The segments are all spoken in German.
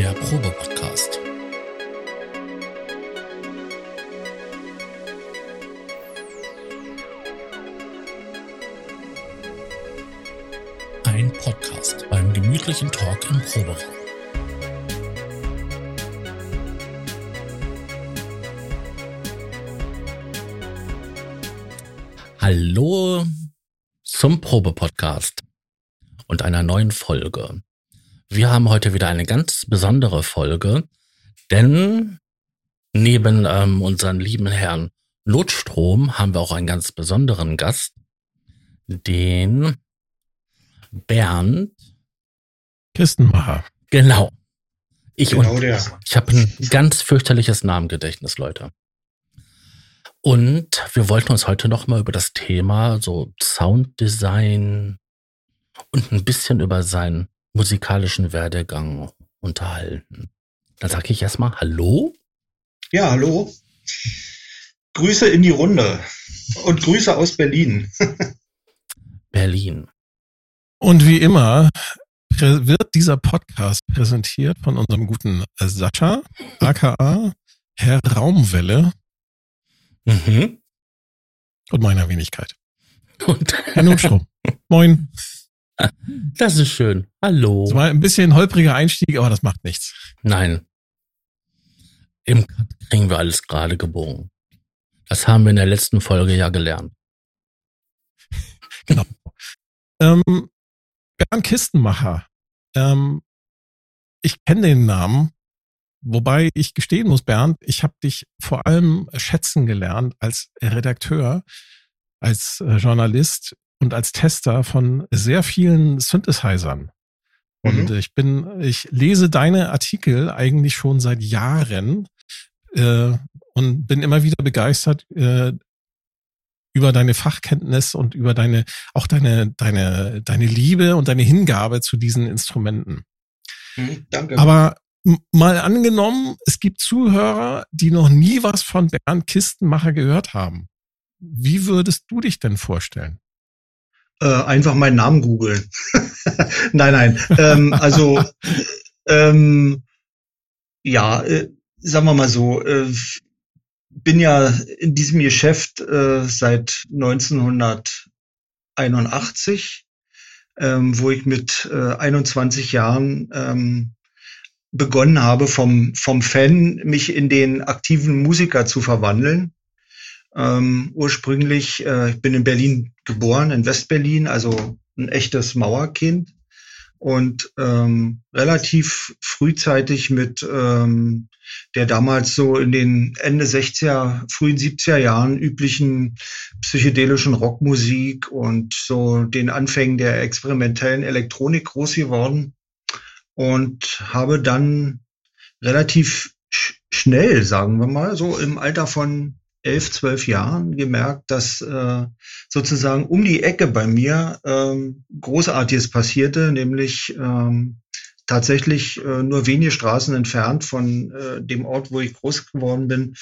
der Probe-Podcast. Ein Podcast beim gemütlichen Talk im Proberaum. Hallo zum Probe-Podcast und einer neuen Folge. Wir haben heute wieder eine ganz besondere Folge, denn neben ähm, unseren lieben Herrn Notstrom haben wir auch einen ganz besonderen Gast, den Bernd Kistenmacher. Genau. Ich, Genau und, der. ich habe ein ganz fürchterliches Namengedächtnis, Leute. Und wir wollten uns heute noch mal über das Thema so Sounddesign und ein bisschen über seinen musikalischen Werdegang unterhalten. Dann sage ich erstmal Hallo. Ja, hallo. Grüße in die Runde und Grüße aus Berlin. Berlin. Und wie immer wird dieser Podcast präsentiert von unserem guten Sascha, aka Herr Raumwelle Mhm. und meiner Wenigkeit. Und Herr Notstrom. Moin. das ist schön. Hallo. Das war ein bisschen holpriger Einstieg, aber das macht nichts. Nein. Im Cut kriegen wir alles gerade gebogen. Das haben wir in der letzten Folge ja gelernt. Ähm, Bernd Kistenmacher. Ähm, ich kenne den Namen, wobei ich gestehen muss, Bernd, ich habe dich vor allem schätzen gelernt als Redakteur, als äh, Journalist und als Tester von sehr vielen Synthesizern. Und Mhm. ich bin, ich lese deine Artikel eigentlich schon seit Jahren äh, und bin immer wieder begeistert äh, über deine Fachkenntnis und über deine, auch deine, deine, deine Liebe und deine Hingabe zu diesen Instrumenten. Hm, danke. Aber mal angenommen, es gibt Zuhörer, die noch nie was von Bernd Kistenmacher gehört haben. Wie würdest du dich denn vorstellen? Äh, einfach meinen Namen googeln. nein, nein. Ähm, also ähm, ja, äh, sagen wir mal so, äh, bin ja in diesem Geschäft äh, seit 1981, ähm, wo ich mit äh, 21 Jahren ähm, begonnen habe, vom, vom Fan mich in den aktiven Musiker zu verwandeln. Ähm, ursprünglich, äh, ich bin in Berlin geboren, in Westberlin, also ein echtes Mauerkind. Und ähm, relativ frühzeitig mit ähm, der damals so in den Ende 60er, frühen 70er Jahren üblichen psychedelischen Rockmusik und so den Anfängen der experimentellen Elektronik groß geworden. Und habe dann relativ sch schnell, sagen wir mal, so im Alter von elf, zwölf Jahren gemerkt, dass äh, sozusagen um die Ecke bei mir ähm, Großartiges passierte, nämlich ähm, tatsächlich äh, nur wenige Straßen entfernt von äh, dem Ort, wo ich groß geworden bin,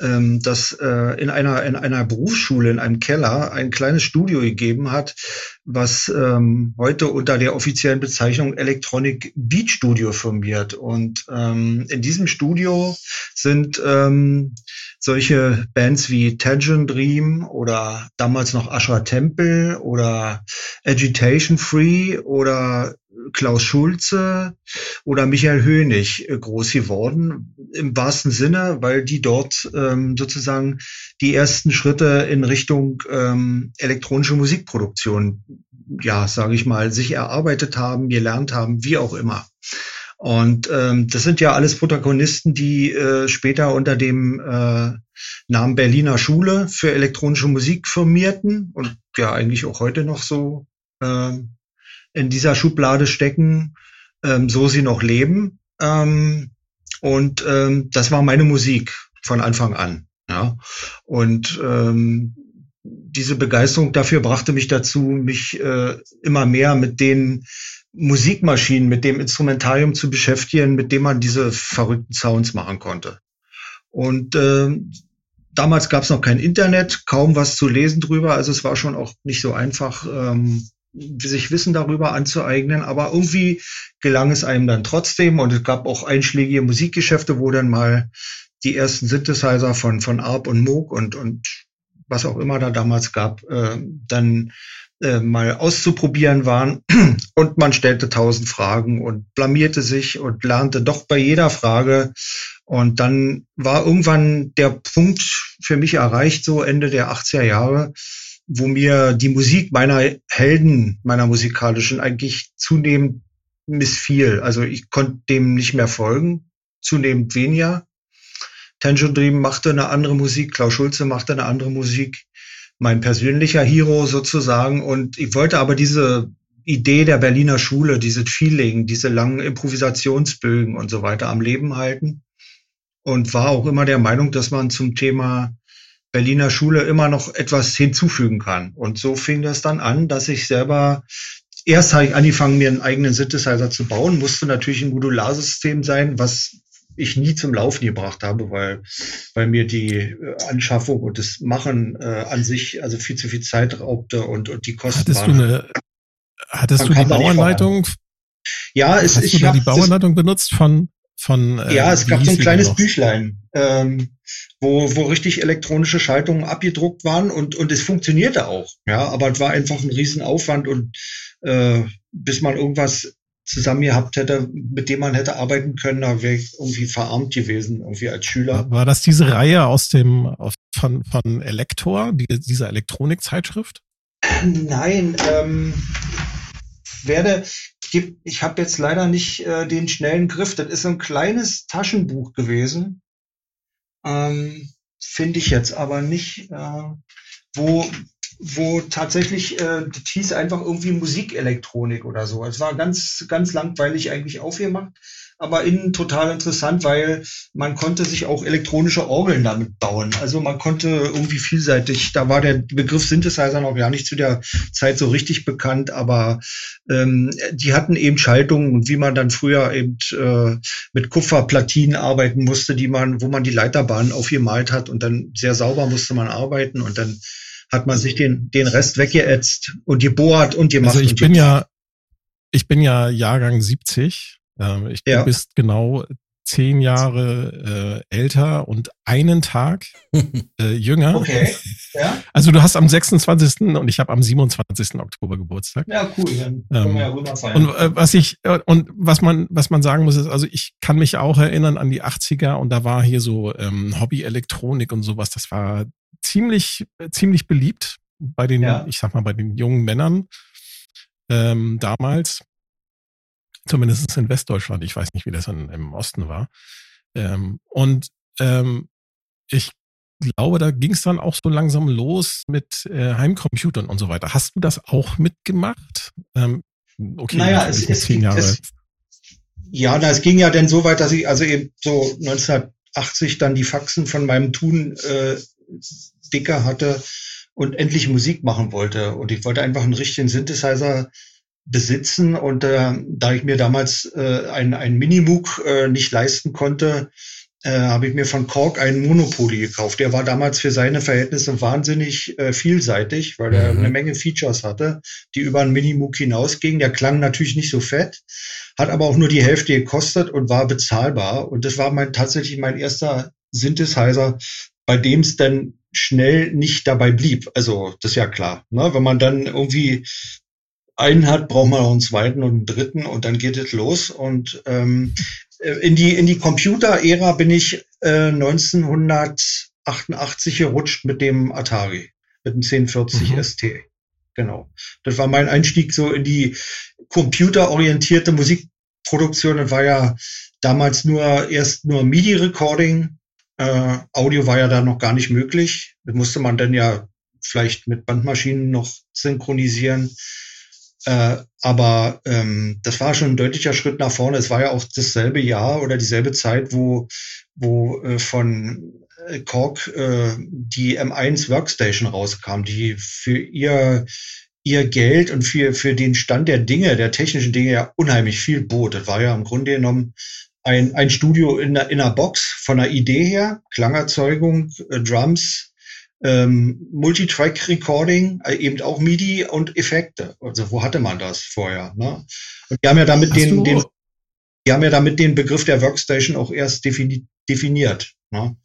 ähm, dass äh, in einer in einer Berufsschule in einem Keller ein kleines Studio gegeben hat, was ähm, heute unter der offiziellen Bezeichnung Electronic Beat Studio firmiert. Und ähm, in diesem Studio sind ähm, solche Bands wie Tangerine Dream oder damals noch Asher Temple oder Agitation Free oder Klaus Schulze oder Michael Hönig äh, groß geworden, im wahrsten Sinne, weil die dort ähm, sozusagen die ersten Schritte in Richtung ähm, elektronische Musikproduktion, ja, sage ich mal, sich erarbeitet haben, gelernt haben, wie auch immer. Und ähm, das sind ja alles Protagonisten, die äh, später unter dem äh, Namen Berliner Schule für elektronische Musik firmierten und ja eigentlich auch heute noch so ähm, in dieser Schublade stecken, ähm, so sie noch leben. Ähm, und ähm, das war meine Musik von Anfang an. Ja. Und ähm, diese Begeisterung dafür brachte mich dazu, mich äh, immer mehr mit den Musikmaschinen, mit dem Instrumentarium zu beschäftigen, mit dem man diese verrückten Sounds machen konnte. Und äh, damals gab es noch kein Internet, kaum was zu lesen drüber, also es war schon auch nicht so einfach, ähm, sich Wissen darüber anzueignen, aber irgendwie gelang es einem dann trotzdem. Und es gab auch einschlägige Musikgeschäfte, wo dann mal die ersten Synthesizer von, von Arp und Moog und, und was auch immer da damals gab, äh, dann äh, mal auszuprobieren waren. Und man stellte tausend Fragen und blamierte sich und lernte doch bei jeder Frage. Und dann war irgendwann der Punkt für mich erreicht, so Ende der 80er Jahre, wo mir die Musik meiner Helden, meiner musikalischen, eigentlich zunehmend missfiel. Also ich konnte dem nicht mehr folgen, zunehmend weniger. Tension Dream machte eine andere Musik, Klaus Schulze machte eine andere Musik, mein persönlicher Hero sozusagen. Und ich wollte aber diese Idee der Berliner Schule, dieses Feeling, diese langen Improvisationsbögen und so weiter am Leben halten. Und war auch immer der Meinung, dass man zum Thema Berliner Schule immer noch etwas hinzufügen kann. Und so fing das dann an, dass ich selber erst habe ich angefangen, mir einen eigenen Synthesizer zu bauen, musste natürlich ein Modularsystem sein, was ich nie zum Laufen gebracht habe, weil, weil mir die äh, Anschaffung und das Machen äh, an sich also viel zu viel Zeit raubte und, und die Kosten hattest waren. Du eine, hattest du die Bauanleitung? Ja, es, Hast ich du da die Bauanleitung benutzt von von äh, ja, es gab so ein kleines Büchlein, ähm, wo wo richtig elektronische Schaltungen abgedruckt waren und und es funktionierte auch, ja, aber es war einfach ein Riesenaufwand und äh, bis man irgendwas zusammen gehabt hätte, mit dem man hätte arbeiten können, da wäre ich irgendwie verarmt gewesen, irgendwie als Schüler. War das diese Reihe aus dem, von, von Elektor, die, dieser Elektronikzeitschrift? Nein, ähm, werde, ich habe jetzt leider nicht äh, den schnellen Griff. Das ist so ein kleines Taschenbuch gewesen. Ähm, Finde ich jetzt aber nicht, äh, wo, wo tatsächlich, äh, das hieß einfach irgendwie Musikelektronik oder so. Es war ganz, ganz langweilig eigentlich aufgemacht, aber innen total interessant, weil man konnte sich auch elektronische Orgeln damit bauen. Also man konnte irgendwie vielseitig, da war der Begriff Synthesizer noch gar nicht zu der Zeit so richtig bekannt, aber ähm, die hatten eben Schaltungen und wie man dann früher eben äh, mit Kupferplatinen arbeiten musste, die man, wo man die Leiterbahnen aufgemalt hat und dann sehr sauber musste man arbeiten und dann hat man sich den, den Rest weggeätzt und gebohrt und gemacht. Also ich bin ja, ich bin ja Jahrgang 70. Ähm, ich, ja. Du bist genau zehn Jahre äh, älter und einen Tag äh, jünger. Okay. Ja. Also du hast am 26. und ich habe am 27. Oktober Geburtstag. Ja, cool. Dann können ähm, wir ja rüber feiern. Und äh, was ich äh, und was man was man sagen muss ist, also ich kann mich auch erinnern an die 80er und da war hier so ähm, Hobby Elektronik und sowas. Das war ziemlich, ziemlich beliebt bei den, ja. ich sag mal, bei den jungen Männern ähm, damals. Zumindest in Westdeutschland. Ich weiß nicht, wie das in, im Osten war. Ähm, und ähm, ich glaube, da ging es dann auch so langsam los mit äh, Heimcomputern und so weiter. Hast du das auch mitgemacht? Ähm, okay, naja, es, es, zehn Jahre. Es, ja, na, es ging ja dann so weit, dass ich also eben so 1980 dann die Faxen von meinem Tun äh, dicker hatte und endlich Musik machen wollte. Und ich wollte einfach einen richtigen Synthesizer besitzen. Und äh, da ich mir damals äh, ein, ein Minimoog äh, nicht leisten konnte, äh, habe ich mir von Korg einen Monopoly gekauft. Der war damals für seine Verhältnisse wahnsinnig äh, vielseitig, weil er mhm. eine Menge Features hatte, die über einen Minimoog hinausgingen. Der klang natürlich nicht so fett, hat aber auch nur die Hälfte gekostet und war bezahlbar. Und das war mein tatsächlich mein erster Synthesizer, bei dem es dann schnell nicht dabei blieb. Also das ist ja klar. Ne? Wenn man dann irgendwie einen hat, braucht man auch einen zweiten und einen dritten und dann geht es los. Und ähm, in die in die Computer-Ära bin ich äh, 1988 gerutscht mit dem Atari, mit dem 1040 mhm. ST. Genau. Das war mein Einstieg so in die computerorientierte Musikproduktion. Das war ja damals nur erst nur MIDI-Recording äh, Audio war ja da noch gar nicht möglich. Das musste man dann ja vielleicht mit Bandmaschinen noch synchronisieren. Äh, aber ähm, das war schon ein deutlicher Schritt nach vorne. Es war ja auch dasselbe Jahr oder dieselbe Zeit, wo, wo äh, von äh, Korg äh, die M1 Workstation rauskam, die für ihr ihr Geld und für, für den Stand der Dinge, der technischen Dinge ja unheimlich viel bot. Das war ja im Grunde genommen ein, ein Studio in, in einer Box von der Idee her, Klangerzeugung, äh, Drums, ähm, Multitrack-Recording, äh, eben auch MIDI und Effekte. Also wo hatte man das vorher? Ne? Und die haben ja damit den, den, die haben ja damit den Begriff der Workstation auch erst defini definiert. Ne?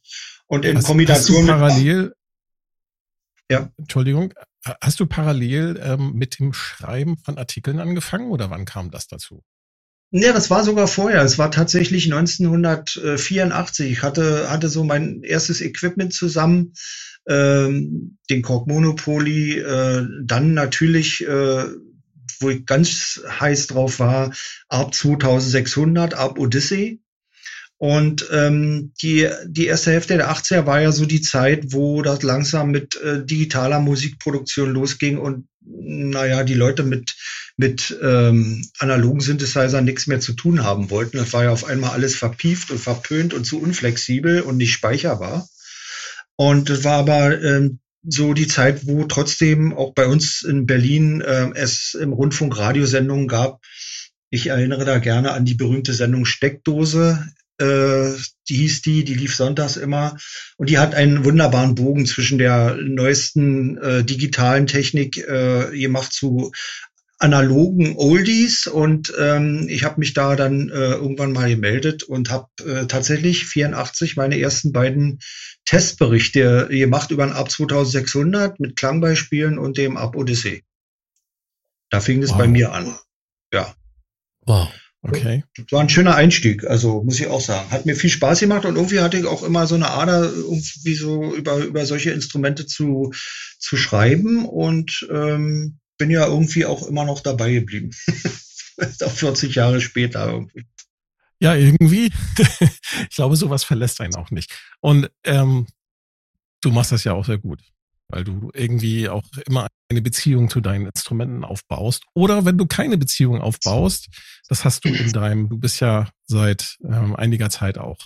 Und in hast, Kombination hast du parallel, ja. Entschuldigung, hast du parallel ähm, mit dem Schreiben von Artikeln angefangen oder wann kam das dazu? Ja, das war sogar vorher. Es war tatsächlich 1984. Ich hatte, hatte so mein erstes Equipment zusammen, ähm, den Kork Monopoly, äh, dann natürlich, äh, wo ich ganz heiß drauf war, ARP 2600, ARP Odyssey. Und ähm, die, die erste Hälfte der 80er war ja so die Zeit, wo das langsam mit äh, digitaler Musikproduktion losging und naja, die Leute mit, mit ähm, analogen Synthesizern nichts mehr zu tun haben wollten. Das war ja auf einmal alles verpieft und verpönt und zu unflexibel und nicht speicherbar. Und das war aber ähm, so die Zeit, wo trotzdem auch bei uns in Berlin äh, es im Rundfunk Radiosendungen gab. Ich erinnere da gerne an die berühmte Sendung Steckdose äh, die hieß die, die lief sonntags immer. Und die hat einen wunderbaren Bogen zwischen der neuesten äh, digitalen Technik äh, gemacht zu analogen Oldies und ähm, ich habe mich da dann äh, irgendwann mal gemeldet und habe äh, tatsächlich 84 meine ersten beiden Testberichte gemacht über ein Ab 2600 mit Klangbeispielen und dem Ab Odyssey. Da fing es wow. bei mir an. Ja. Wow. Okay. War ein schöner Einstieg, also muss ich auch sagen. Hat mir viel Spaß gemacht und irgendwie hatte ich auch immer so eine Ader, irgendwie so über, über solche Instrumente zu, zu schreiben und ähm, bin ja irgendwie auch immer noch dabei geblieben. auch 40 Jahre später irgendwie. Ja, irgendwie. ich glaube, sowas verlässt einen auch nicht. Und ähm, du machst das ja auch sehr gut weil du irgendwie auch immer eine Beziehung zu deinen Instrumenten aufbaust. Oder wenn du keine Beziehung aufbaust, das hast du in deinem, du bist ja seit ähm, einiger Zeit auch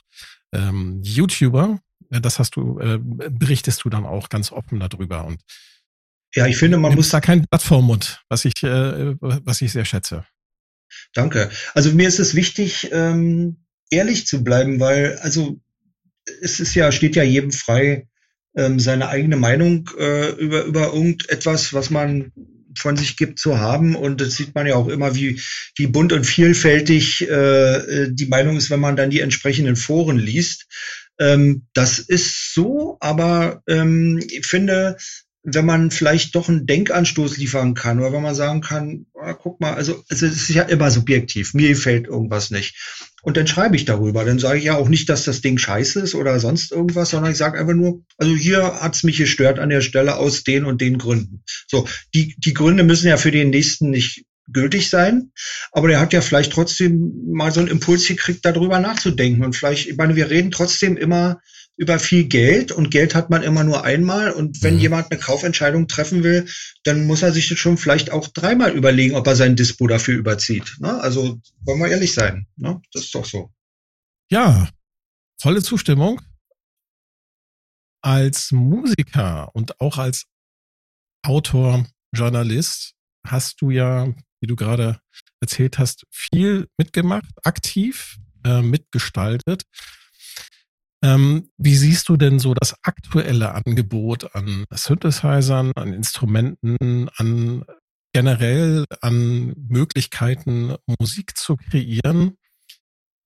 ähm, YouTuber, das hast du, äh, berichtest du dann auch ganz offen darüber und ja, ich finde, man muss da kein Blatt vor Mund, was ich, äh, was ich sehr schätze. Danke. Also mir ist es wichtig, ähm, ehrlich zu bleiben, weil also es ist ja steht ja jedem frei, ähm, seine eigene Meinung äh, über, über irgendetwas, was man von sich gibt, zu haben. Und das sieht man ja auch immer, wie, wie bunt und vielfältig äh, die Meinung ist, wenn man dann die entsprechenden Foren liest. Ähm, das ist so, aber ähm, ich finde, wenn man vielleicht doch einen Denkanstoß liefern kann oder wenn man sagen kann, ah, guck mal, also, also es ist ja immer subjektiv, mir gefällt irgendwas nicht. Und dann schreibe ich darüber. Dann sage ich ja auch nicht, dass das Ding scheiße ist oder sonst irgendwas, sondern ich sage einfach nur, also hier hat's mich gestört an der Stelle aus den und den Gründen. So, die, die Gründe müssen ja für den nächsten nicht gültig sein, aber der hat ja vielleicht trotzdem mal so einen Impuls gekriegt, darüber nachzudenken. Und vielleicht, ich meine, wir reden trotzdem immer über viel Geld und Geld hat man immer nur einmal und wenn mhm. jemand eine Kaufentscheidung treffen will, dann muss er sich das schon vielleicht auch dreimal überlegen, ob er sein Dispo dafür überzieht. Ne? Also wollen wir ehrlich sein, ne? das ist doch so. Ja, volle Zustimmung. Als Musiker und auch als Autor, Journalist hast du ja, wie du gerade erzählt hast, viel mitgemacht, aktiv äh, mitgestaltet. Ähm, wie siehst du denn so das aktuelle Angebot an Synthesizern, an Instrumenten, an generell an Möglichkeiten, Musik zu kreieren?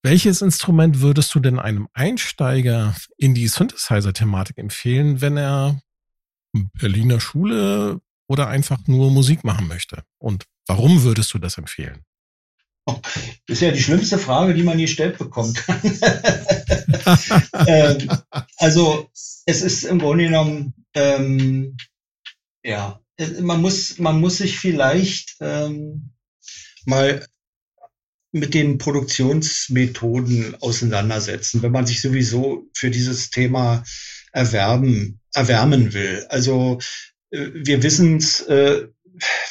Welches Instrument würdest du denn einem Einsteiger in die Synthesizer-Thematik empfehlen, wenn er Berliner Schule oder einfach nur Musik machen möchte? Und warum würdest du das empfehlen? Das ist ja die schlimmste Frage, die man je gestellt bekommt. ähm, also es ist im Grunde genommen, ähm, ja, man muss, man muss sich vielleicht ähm, mal mit den Produktionsmethoden auseinandersetzen, wenn man sich sowieso für dieses Thema erwerben, erwärmen will. Also äh, wir wissen es, äh,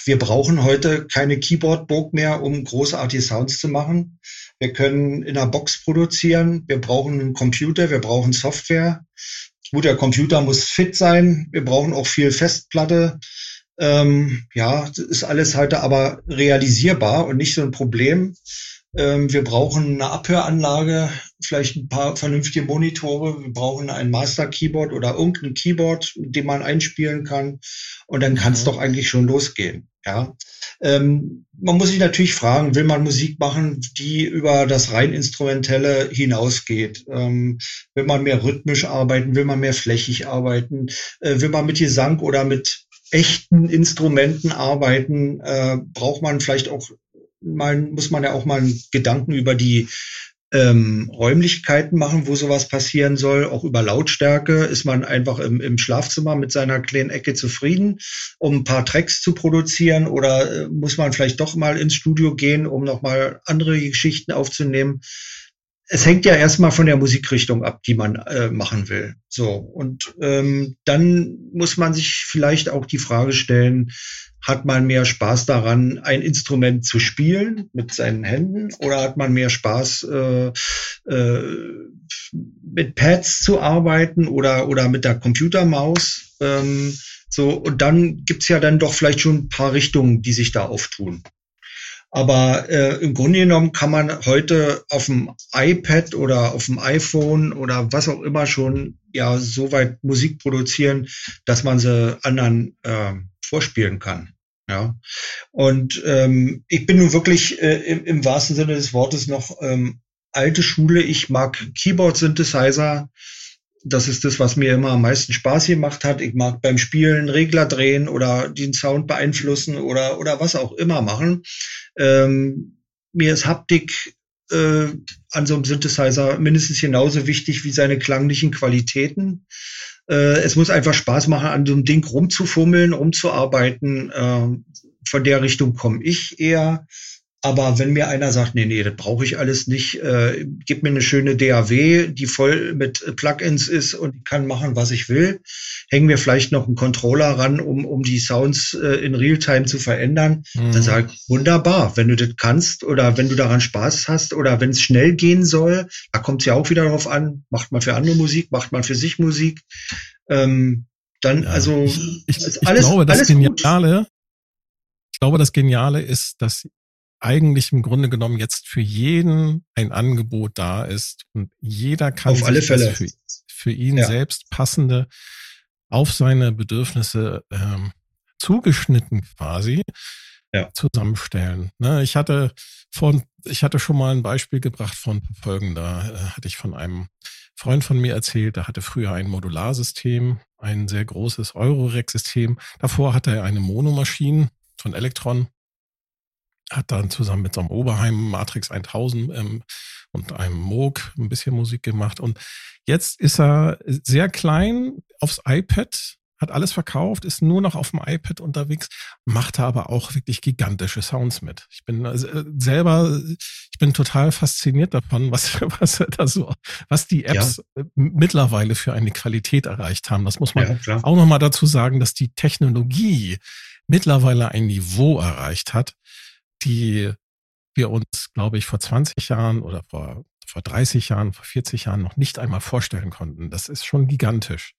wir brauchen heute keine Keyboard-Burg mehr, um großartige Sounds zu machen. Wir können in einer Box produzieren. Wir brauchen einen Computer. Wir brauchen Software. Gut, der Computer muss fit sein. Wir brauchen auch viel Festplatte. Ähm, ja, ist alles heute aber realisierbar und nicht so ein Problem. Ähm, wir brauchen eine Abhöranlage, vielleicht ein paar vernünftige Monitore. Wir brauchen ein Master Keyboard oder irgendein Keyboard, mit dem man einspielen kann. Und dann kann es mhm. doch eigentlich schon losgehen. Ja. Ähm, man muss sich natürlich fragen, will man Musik machen, die über das rein instrumentelle hinausgeht? Ähm, will man mehr rhythmisch arbeiten? Will man mehr flächig arbeiten? Äh, will man mit Gesang oder mit echten Instrumenten arbeiten? Äh, braucht man vielleicht auch mal, muss man ja auch mal Gedanken über die ähm, Räumlichkeiten machen, wo sowas passieren soll, auch über Lautstärke. Ist man einfach im, im Schlafzimmer mit seiner kleinen Ecke zufrieden, um ein paar Tracks zu produzieren oder äh, muss man vielleicht doch mal ins Studio gehen, um nochmal andere Geschichten aufzunehmen? Es hängt ja erstmal von der Musikrichtung ab, die man äh, machen will. So. Und ähm, dann muss man sich vielleicht auch die Frage stellen, hat man mehr Spaß daran, ein Instrument zu spielen mit seinen Händen oder hat man mehr Spaß, äh, äh, mit Pads zu arbeiten oder, oder mit der Computermaus? Ähm, so, und dann gibt's ja dann doch vielleicht schon ein paar Richtungen, die sich da auftun. Aber äh, im Grunde genommen kann man heute auf dem iPad oder auf dem iPhone oder was auch immer schon ja so weit Musik produzieren, dass man sie anderen äh, vorspielen kann. Ja. Und ähm, ich bin nun wirklich äh, im, im wahrsten Sinne des Wortes noch ähm, alte Schule. Ich mag Keyboard-Synthesizer. Das ist das, was mir immer am meisten Spaß gemacht hat. Ich mag beim Spielen Regler drehen oder den Sound beeinflussen oder, oder was auch immer machen. Ähm, mir ist Haptik äh, an so einem Synthesizer mindestens genauso wichtig wie seine klanglichen Qualitäten. Äh, es muss einfach Spaß machen, an so einem Ding rumzufummeln, rumzuarbeiten. Äh, von der Richtung komme ich eher. Aber wenn mir einer sagt, nee, nee, das brauche ich alles nicht, äh, gib mir eine schöne DAW, die voll mit Plugins ist und kann machen, was ich will, hängen wir vielleicht noch einen Controller ran, um, um die Sounds äh, in Realtime zu verändern, mhm. dann sag ich, wunderbar, wenn du das kannst oder wenn du daran Spaß hast oder wenn es schnell gehen soll, da kommt es ja auch wieder darauf an, macht man für andere Musik, macht man für sich Musik. Ähm, dann, ja, also, ich, ich, ich alles, glaube, das Geniale, ich glaube, das Geniale ist, dass eigentlich im Grunde genommen jetzt für jeden ein Angebot da ist und jeder kann auf alle Fälle für, für ihn ja. selbst passende auf seine Bedürfnisse ähm, zugeschnitten quasi ja. zusammenstellen. Ne, ich hatte von, ich hatte schon mal ein Beispiel gebracht von folgender, äh, hatte ich von einem Freund von mir erzählt, der hatte früher ein Modularsystem, ein sehr großes Eurorack-System. Davor hatte er eine Monomaschine von Elektron hat dann zusammen mit so einem Oberheim Matrix 1000 ähm, und einem Moog ein bisschen Musik gemacht. Und jetzt ist er sehr klein aufs iPad, hat alles verkauft, ist nur noch auf dem iPad unterwegs, macht aber auch wirklich gigantische Sounds mit. Ich bin also selber, ich bin total fasziniert davon, was, was da so, was die Apps ja. mittlerweile für eine Qualität erreicht haben. Das muss man ja, auch nochmal dazu sagen, dass die Technologie mittlerweile ein Niveau erreicht hat, die wir uns, glaube ich, vor 20 Jahren oder vor, vor 30 Jahren, vor 40 Jahren noch nicht einmal vorstellen konnten. Das ist schon gigantisch.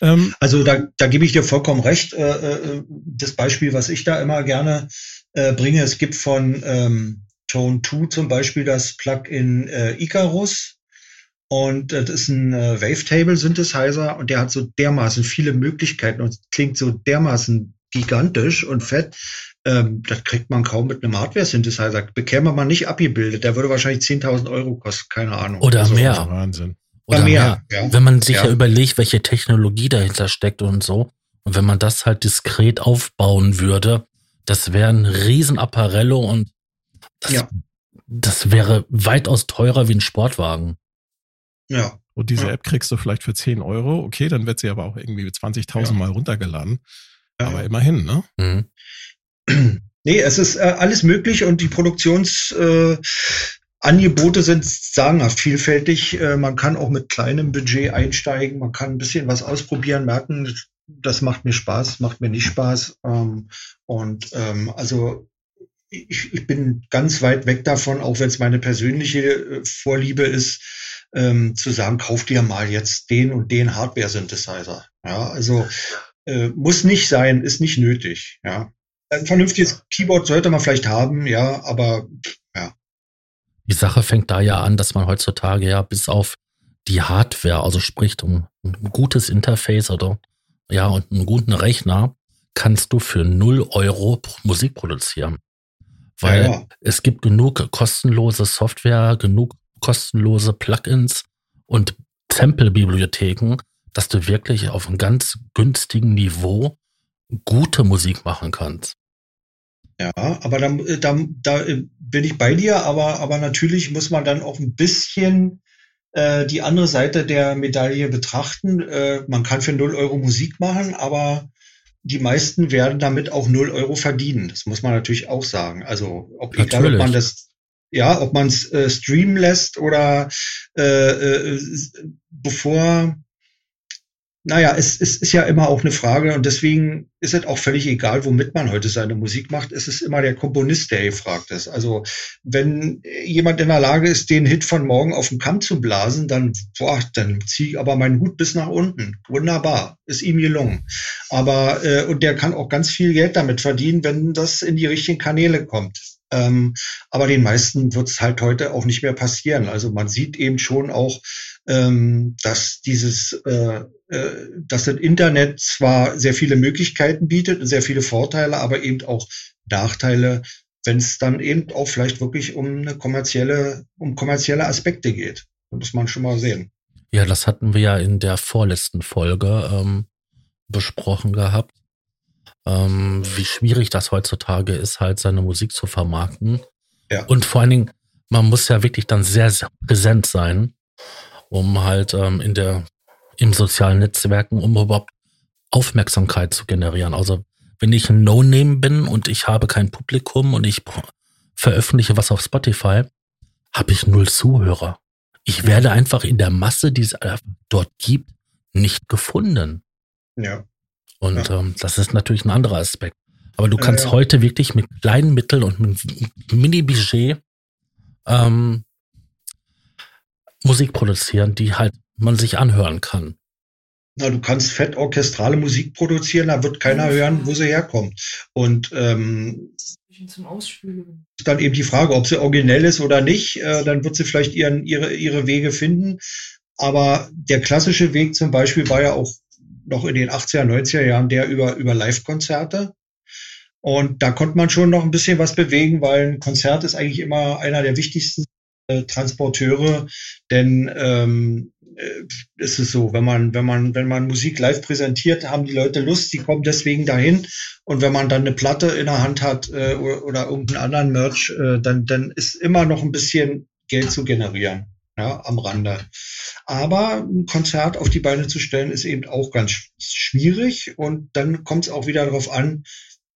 Ähm, also da, da gebe ich dir vollkommen recht. Äh, äh, das Beispiel, was ich da immer gerne äh, bringe, es gibt von ähm, Tone 2 zum Beispiel das Plugin äh, Icarus. Und das ist ein äh, Wavetable-Synthesizer und der hat so dermaßen viele Möglichkeiten und klingt so dermaßen gigantisch und fett, ähm, das kriegt man kaum mit einem Hardware-Synthesizer. Bekäme man nicht abgebildet. Der würde wahrscheinlich 10.000 Euro kosten, keine Ahnung. Oder also, mehr. Wahnsinn. Oder mehr. mehr. Ja. Wenn man sich ja. ja überlegt, welche Technologie dahinter steckt und so. Und wenn man das halt diskret aufbauen würde, das wäre ein Riesenapparello und das, ja. das wäre weitaus teurer wie ein Sportwagen. Ja. Und diese App kriegst du vielleicht für 10 Euro. Okay, dann wird sie aber auch irgendwie 20.000 Mal runtergeladen. Aber immerhin, ne? Mhm. Nee, es ist äh, alles möglich und die Produktionsangebote äh, sind sagenhaft vielfältig. Äh, man kann auch mit kleinem Budget einsteigen, man kann ein bisschen was ausprobieren, merken, das macht mir Spaß, macht mir nicht Spaß. Ähm, und ähm, also ich, ich bin ganz weit weg davon, auch wenn es meine persönliche äh, Vorliebe ist, ähm, zu sagen, kauf dir mal jetzt den und den Hardware-Synthesizer. Ja, also Äh, muss nicht sein, ist nicht nötig, ja. Ein vernünftiges Keyboard sollte man vielleicht haben, ja, aber ja. Die Sache fängt da ja an, dass man heutzutage ja bis auf die Hardware, also spricht um ein gutes Interface oder ja, und einen guten Rechner, kannst du für 0 Euro Musik produzieren. Weil ja, ja. es gibt genug kostenlose Software, genug kostenlose Plugins und Sample-Bibliotheken, dass du wirklich auf einem ganz günstigen Niveau gute Musik machen kannst. Ja, aber da, da, da bin ich bei dir, aber, aber natürlich muss man dann auch ein bisschen äh, die andere Seite der Medaille betrachten. Äh, man kann für 0 Euro Musik machen, aber die meisten werden damit auch 0 Euro verdienen. Das muss man natürlich auch sagen. Also ob, egal, ob man das ja, ob man es äh, streamen lässt oder äh, äh, bevor naja, es, es ist ja immer auch eine Frage und deswegen ist es auch völlig egal, womit man heute seine Musik macht. Es ist immer der Komponist, der gefragt ist. Also wenn jemand in der Lage ist, den Hit von morgen auf den Kamm zu blasen, dann, boah, dann ziehe ich aber meinen Hut bis nach unten. Wunderbar, ist ihm gelungen. Aber äh, und der kann auch ganz viel Geld damit verdienen, wenn das in die richtigen Kanäle kommt. Ähm, aber den meisten wird es halt heute auch nicht mehr passieren. Also man sieht eben schon auch, ähm, dass dieses, äh, dass das Internet zwar sehr viele Möglichkeiten bietet, sehr viele Vorteile, aber eben auch Nachteile, wenn es dann eben auch vielleicht wirklich um eine kommerzielle, um kommerzielle Aspekte geht. Das muss man schon mal sehen. Ja, das hatten wir ja in der vorletzten Folge ähm, besprochen gehabt ähm, wie schwierig das heutzutage ist, halt seine Musik zu vermarkten. Ja. Und vor allen Dingen, man muss ja wirklich dann sehr, sehr präsent sein, um halt ähm, in der, im sozialen Netzwerken, um überhaupt Aufmerksamkeit zu generieren. Also wenn ich ein No-Name bin und ich habe kein Publikum und ich veröffentliche was auf Spotify, habe ich null Zuhörer. Ich werde einfach in der Masse, die es dort gibt, nicht gefunden. Ja. Und ja. ähm, das ist natürlich ein anderer Aspekt. Aber du kannst ja, heute wirklich mit kleinen Mitteln und mit Mini-Budget ähm, Musik produzieren, die halt man sich anhören kann. Na, du kannst fett orchestrale Musik produzieren, da wird keiner hören, wo sie herkommt. Und ähm, zum Ausspülen. Ist dann eben die Frage, ob sie originell ist oder nicht. Äh, dann wird sie vielleicht ihren, ihre, ihre Wege finden. Aber der klassische Weg zum Beispiel war ja auch noch in den 80er, 90er Jahren der über, über Live-Konzerte. Und da konnte man schon noch ein bisschen was bewegen, weil ein Konzert ist eigentlich immer einer der wichtigsten äh, Transporteure, denn ähm, äh, ist es so, wenn man, wenn man, wenn man Musik live präsentiert, haben die Leute Lust, die kommen deswegen dahin. Und wenn man dann eine Platte in der Hand hat äh, oder, oder irgendeinen anderen Merch, äh, dann, dann ist immer noch ein bisschen Geld zu generieren ja, am Rande. Aber ein Konzert auf die Beine zu stellen, ist eben auch ganz schwierig. Und dann kommt es auch wieder darauf an,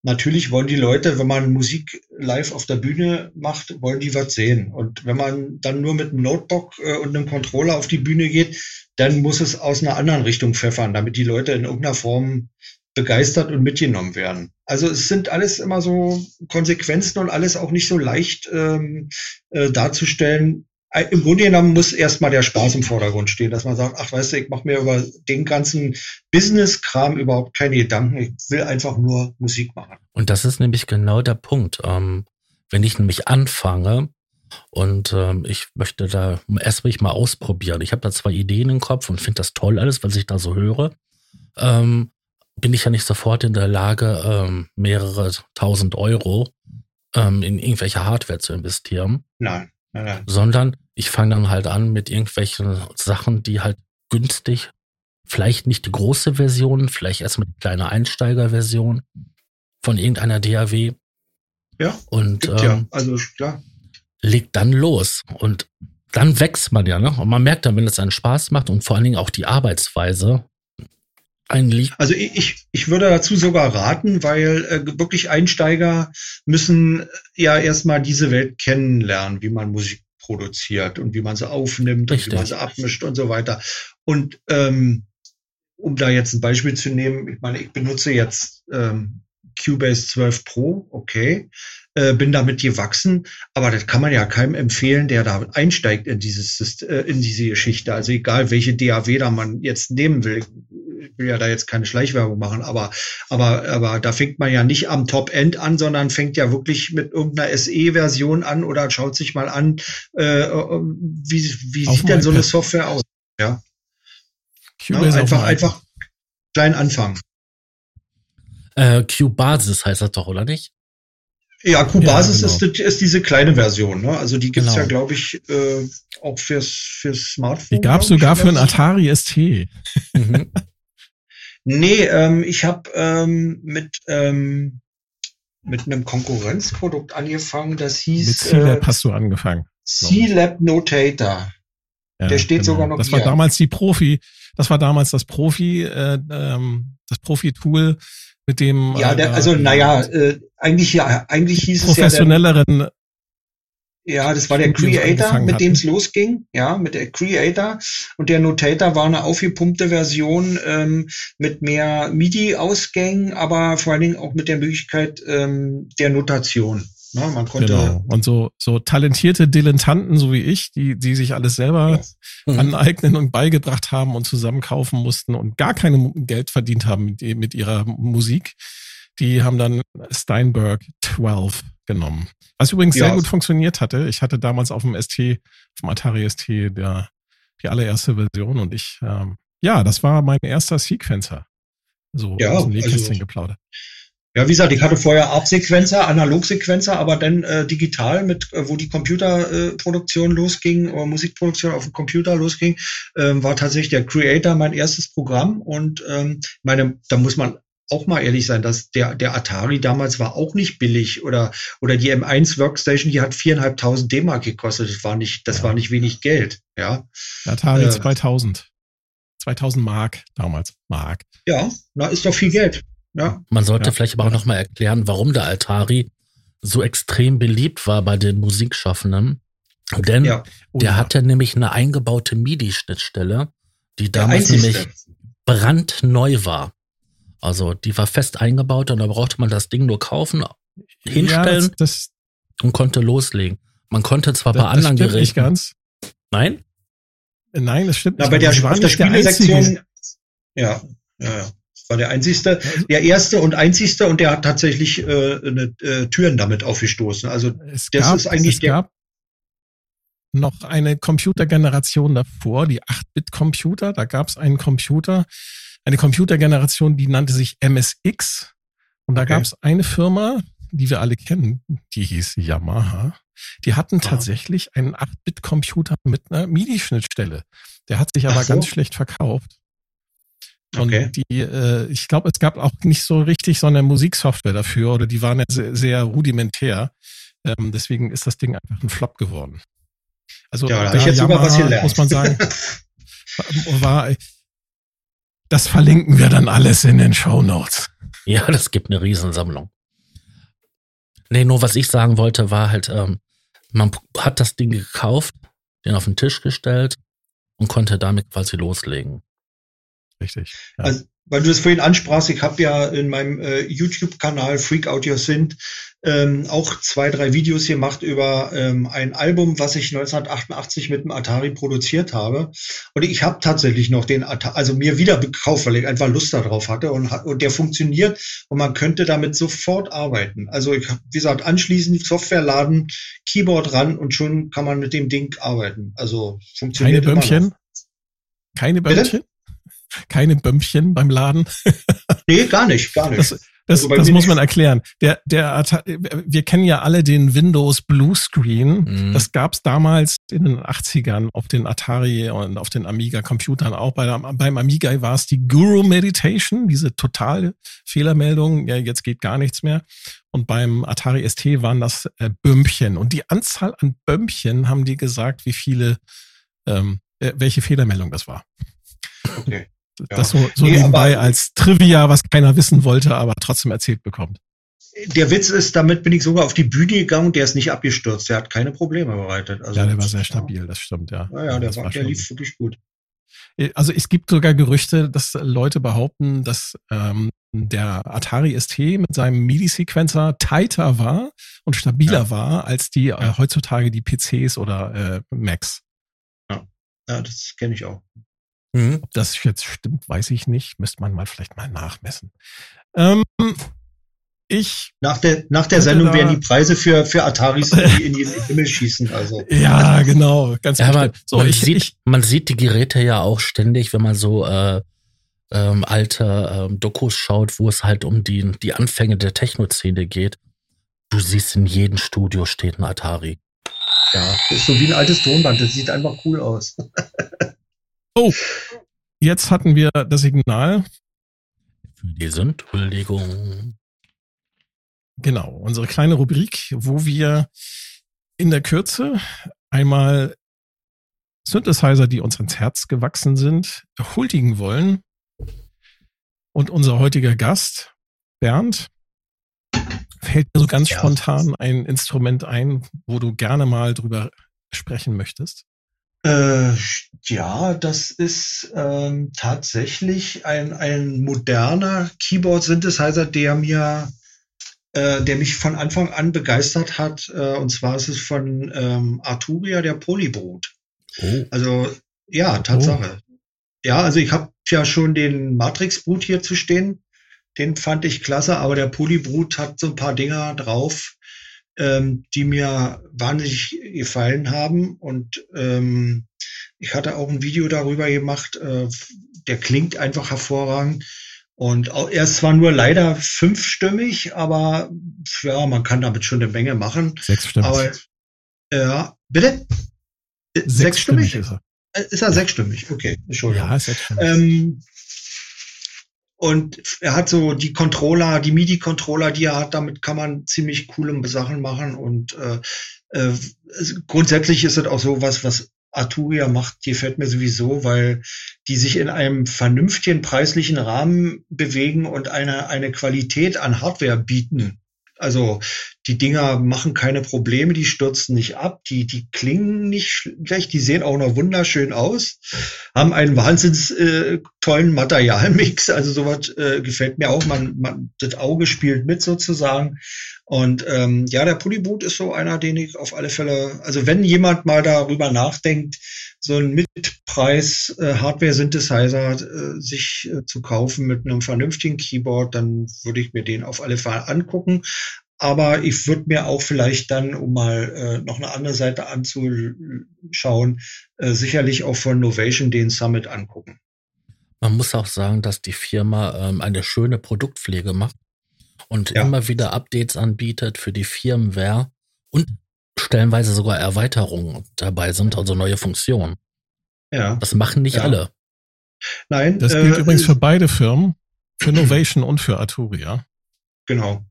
natürlich wollen die Leute, wenn man Musik live auf der Bühne macht, wollen die was sehen. Und wenn man dann nur mit einem Notebook äh, und einem Controller auf die Bühne geht, dann muss es aus einer anderen Richtung pfeffern, damit die Leute in irgendeiner Form begeistert und mitgenommen werden. Also es sind alles immer so Konsequenzen und alles auch nicht so leicht ähm, äh, darzustellen, im Grunde genommen muss erstmal der Spaß im Vordergrund stehen, dass man sagt, ach weißt du, ich mache mir über den ganzen Business-Kram überhaupt keine Gedanken. Ich will einfach nur Musik machen. Und das ist nämlich genau der Punkt. Ähm, wenn ich nämlich anfange und ähm, ich möchte da erst mal ausprobieren. Ich habe da zwei Ideen im Kopf und finde das toll alles, was ich da so höre. Ähm, bin ich ja nicht sofort in der Lage, ähm, mehrere tausend Euro ähm, in irgendwelche Hardware zu investieren. Nein. Sondern ich fange dann halt an mit irgendwelchen Sachen, die halt günstig, vielleicht nicht die große Version, vielleicht erstmal die kleine Einsteigerversion von irgendeiner DAW. Ja. Und ähm, ja, also klar. legt dann los. Und dann wächst man ja, ne? Und man merkt dann, wenn es einen Spaß macht und vor allen Dingen auch die Arbeitsweise einen liegt. Also ich, ich würde dazu sogar raten, weil äh, wirklich Einsteiger müssen ja erstmal diese Welt kennenlernen, wie man Musik produziert und wie man sie aufnimmt Richtig. und wie man sie abmischt und so weiter. Und ähm, um da jetzt ein Beispiel zu nehmen, ich meine, ich benutze jetzt ähm, Cubase 12 Pro, okay, äh, bin damit gewachsen, aber das kann man ja keinem empfehlen, der da einsteigt in dieses äh, in diese Geschichte. Also egal welche DAW da man jetzt nehmen will, ich will ja da jetzt keine Schleichwerbung machen, aber, aber, aber da fängt man ja nicht am Top-End an, sondern fängt ja wirklich mit irgendeiner SE-Version an oder schaut sich mal an, äh, äh wie, wie sieht denn so eine Software aus? Ja. Ja, einfach, einfach klein anfangen. Äh, Q-Basis heißt das doch, oder nicht? Ja, Q-Basis ja, genau. ist, ist diese kleine Version. Ne? Also die gibt's genau. ja, glaube ich, äh, auch fürs, fürs Smartphone. Die gab's sogar für ein Atari ST. Mhm. nee, ähm, ich habe ähm, mit, ähm, mit einem Konkurrenzprodukt angefangen, das hieß. Mit C-Lab äh, hast du angefangen. C-Lab Notator. Ja, Der steht genau. sogar noch Das hier. war damals die Profi, das war damals das Profi, äh, ähm, das Profi-Tool, mit dem. Ja, der, äh, also naja, äh, eigentlich ja, eigentlich hieß es ja. Professionelleren. Ja, das war der Creator, mit dem es losging. Ja, mit der Creator. Und der Notator war eine aufgepumpte Version ähm, mit mehr MIDI-Ausgängen, aber vor allen Dingen auch mit der Möglichkeit ähm, der Notation. Ja, man konnte genau. Und so, so talentierte Dilettanten, so wie ich, die, die sich alles selber ja. mhm. aneignen und beigebracht haben und zusammenkaufen mussten und gar kein Geld verdient haben mit, mit ihrer Musik, die haben dann Steinberg 12 genommen. Was übrigens ja. sehr gut funktioniert hatte. Ich hatte damals auf dem ST, auf dem Atari ST, der, die allererste Version und ich, ähm, ja, das war mein erster Sequencer. So ja, aus dem Nähkästchen also, geplaudert. Ja, wie gesagt, ich hatte vorher ARP-Sequenzer, Analog-Sequenzer, aber dann äh, digital mit, äh, wo die Computerproduktion äh, losging, oder Musikproduktion auf dem Computer losging, äh, war tatsächlich der Creator mein erstes Programm und ähm, meine, da muss man auch mal ehrlich sein, dass der, der Atari damals war auch nicht billig oder, oder die M1 Workstation, die hat viereinhalbtausend D-Mark gekostet. Das war nicht, das ja. war nicht wenig Geld, ja. Atari äh, 2000. 2000 Mark damals. Mark. Ja, na, ist doch viel Geld. Ja. Man sollte ja. vielleicht aber auch nochmal erklären, warum der Altari so extrem beliebt war bei den Musikschaffenden. Denn ja. oh, der ja. hatte nämlich eine eingebaute MIDI-Schnittstelle, die damals nämlich brandneu war. Also die war fest eingebaut und da brauchte man das Ding nur kaufen, hinstellen das, das, und konnte loslegen. Man konnte zwar das, bei anderen Geräten. Nicht ganz. Nein? Nein, das stimmt Na, nicht. Bei der, auf der Spielesektion. Ja, ja, ja war der einzigste, der erste und einzigste und der hat tatsächlich äh, eine, äh, Türen damit aufgestoßen. Also es das gab, ist eigentlich es der. Gab noch eine Computergeneration davor, die 8-Bit-Computer. Da gab es einen Computer, eine Computergeneration, die nannte sich MSX. Und da okay. gab es eine Firma, die wir alle kennen, die hieß Yamaha. Die hatten tatsächlich einen 8-Bit-Computer mit einer MIDI-Schnittstelle. Der hat sich aber so. ganz schlecht verkauft. Und okay. die, äh, ich glaube, es gab auch nicht so richtig so eine Musiksoftware dafür oder die waren ja sehr, sehr rudimentär. Ähm, deswegen ist das Ding einfach ein Flop geworden. Also ja, da ich jetzt Yamaha, sogar was gelernt. muss man sagen, war, das verlinken wir dann alles in den Show Notes. Ja, das gibt eine Riesensammlung. Nee, nur was ich sagen wollte, war halt, ähm, man hat das Ding gekauft, den auf den Tisch gestellt und konnte damit quasi loslegen. Richtig. Ja. Also, weil du das vorhin ansprachst, ich habe ja in meinem äh, YouTube-Kanal Freak Out Your Synth ähm, auch zwei, drei Videos gemacht über ähm, ein Album, was ich 1988 mit dem Atari produziert habe. Und ich habe tatsächlich noch den Atari, also mir wieder gekauft, weil ich einfach Lust darauf hatte und, und der funktioniert und man könnte damit sofort arbeiten. Also ich habe, wie gesagt, anschließend Software laden, Keyboard ran und schon kann man mit dem Ding arbeiten. Also funktioniert Keine Bömmchen? Keine Bömmchen? Bitte? keine Bömmchen beim Laden? nee, gar nicht, gar nicht. Das, das, also das muss man erklären. Der, der, wir kennen ja alle den Windows Blue Screen. Mhm. Das gab's damals in den 80ern auf den Atari und auf den Amiga Computern auch. Bei der, beim Amiga war es die Guru Meditation, diese totale Fehlermeldung. Ja, jetzt geht gar nichts mehr. Und beim Atari ST waren das äh, Bömmchen. Und die Anzahl an Bömmchen haben die gesagt, wie viele, ähm, äh, welche Fehlermeldung das war. Okay. Das so, so nee, nebenbei als Trivia, was keiner wissen wollte, aber trotzdem erzählt bekommt. Der Witz ist, damit bin ich sogar auf die Bühne gegangen, der ist nicht abgestürzt, der hat keine Probleme bereitet. Also ja, der war sehr stabil, das stimmt, ja. Ja, ja der, war, der lief wirklich gut. Äh, also es gibt sogar Gerüchte, dass Leute behaupten, dass ähm, der Atari ST mit seinem MIDI-Sequencer tighter war und stabiler ja. war als die äh, heutzutage die PCs oder äh, Macs. Ja, ja das kenne ich auch. Mhm. Ob das jetzt stimmt, weiß ich nicht. Müsste man mal vielleicht mal nachmessen. Ähm, ich nach der nach der Sendung werden die Preise für für Ataris in den Himmel schießen. Also ja, genau, ganz ja, aber so, man ich, sieht ich, man sieht die Geräte ja auch ständig, wenn man so äh, ähm, alte ähm, Dokus schaut, wo es halt um die die Anfänge der Techno-Szene geht. Du siehst in jedem Studio steht ein Atari. Ja, das ist so wie ein altes Tonband. Das sieht einfach cool aus. oh, jetzt hatten wir das Signal. Für diese Entschuldigung. Genau, unsere kleine Rubrik, wo wir in der Kürze einmal Synthesizer, die uns ans Herz gewachsen sind, huldigen wollen. Und unser heutiger Gast, Bernd, fällt mir so ganz ja. spontan ein Instrument ein, wo du gerne mal drüber sprechen möchtest? Äh, ja, das ist ähm, tatsächlich ein, ein moderner Keyboard-Synthesizer, der mir äh, der mich von Anfang an begeistert hat. Äh, und zwar ist es von ähm, Arturia, der Polybrut. Oh. Also ja, Tatsache. Oh. Ja, also ich habe ja schon den Matrix-Brut hier zu stehen. Den fand ich klasse, aber der Polybrut hat so ein paar Dinger drauf, ähm, die mir wahnsinnig gefallen haben. Und ähm, ich hatte auch ein Video darüber gemacht. Äh, der klingt einfach hervorragend. Und er ist zwar nur leider fünfstimmig, aber ja, man kann damit schon eine Menge machen. Sechsstimmig. Aber, ja, bitte? Sechsstimmig, sechsstimmig ist er. Äh, ist er sechsstimmig? Okay, Entschuldigung. Ja, sechsstimmig. Ähm, und er hat so die Controller, die MIDI-Controller, die er hat, damit kann man ziemlich coole Sachen machen. Und äh, äh, grundsätzlich ist es auch so was, was Arturia macht, gefällt mir sowieso, weil die sich in einem vernünftigen preislichen Rahmen bewegen und eine, eine Qualität an Hardware bieten. Also die Dinger machen keine Probleme, die stürzen nicht ab, die, die klingen nicht schlecht, die sehen auch noch wunderschön aus, haben einen wahnsinns äh, tollen Materialmix, also sowas äh, gefällt mir auch, man, man, das Auge spielt mit sozusagen. Und ähm, ja, der Polyboot ist so einer, den ich auf alle Fälle, also wenn jemand mal darüber nachdenkt, so ein Mitpreis äh, äh, sich äh, zu kaufen mit einem vernünftigen Keyboard, dann würde ich mir den auf alle Fälle angucken. Aber ich würde mir auch vielleicht dann, um mal äh, noch eine andere Seite anzuschauen, äh, sicherlich auch von Novation den Summit angucken. Man muss auch sagen, dass die Firma ähm, eine schöne Produktpflege macht und ja. immer wieder Updates anbietet für die Firmware und stellenweise sogar Erweiterungen dabei sind, also neue Funktionen. Ja. Das machen nicht ja. alle. Nein. Das gilt äh, übrigens für beide Firmen, für Novation und für Arturia. Genau.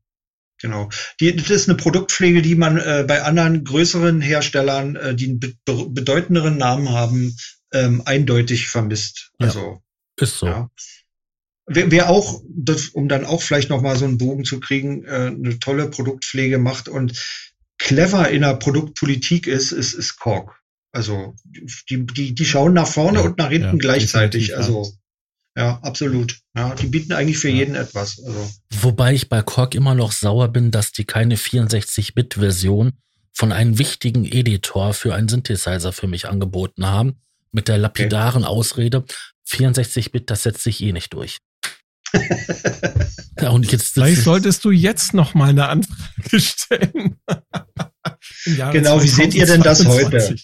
Genau. Die, das ist eine Produktpflege, die man äh, bei anderen größeren Herstellern, äh, die einen be bedeutenderen Namen haben, ähm, eindeutig vermisst. Also ist so. Ja. Wer, wer auch, das, um dann auch vielleicht noch mal so einen Bogen zu kriegen, äh, eine tolle Produktpflege macht und clever in der Produktpolitik ist, ist, ist Kork. Also die, die, die schauen nach vorne ja, und nach hinten ja, gleichzeitig. Also ja, absolut. Ja, die bieten eigentlich für ja. jeden etwas. Also. Wobei ich bei Korg immer noch sauer bin, dass die keine 64-Bit-Version von einem wichtigen Editor für einen Synthesizer für mich angeboten haben, mit der lapidaren okay. Ausrede, 64-Bit, das setzt sich eh nicht durch. ja, und jetzt, Vielleicht solltest du jetzt noch mal eine Anfrage stellen. genau, wie seht ihr denn das heute?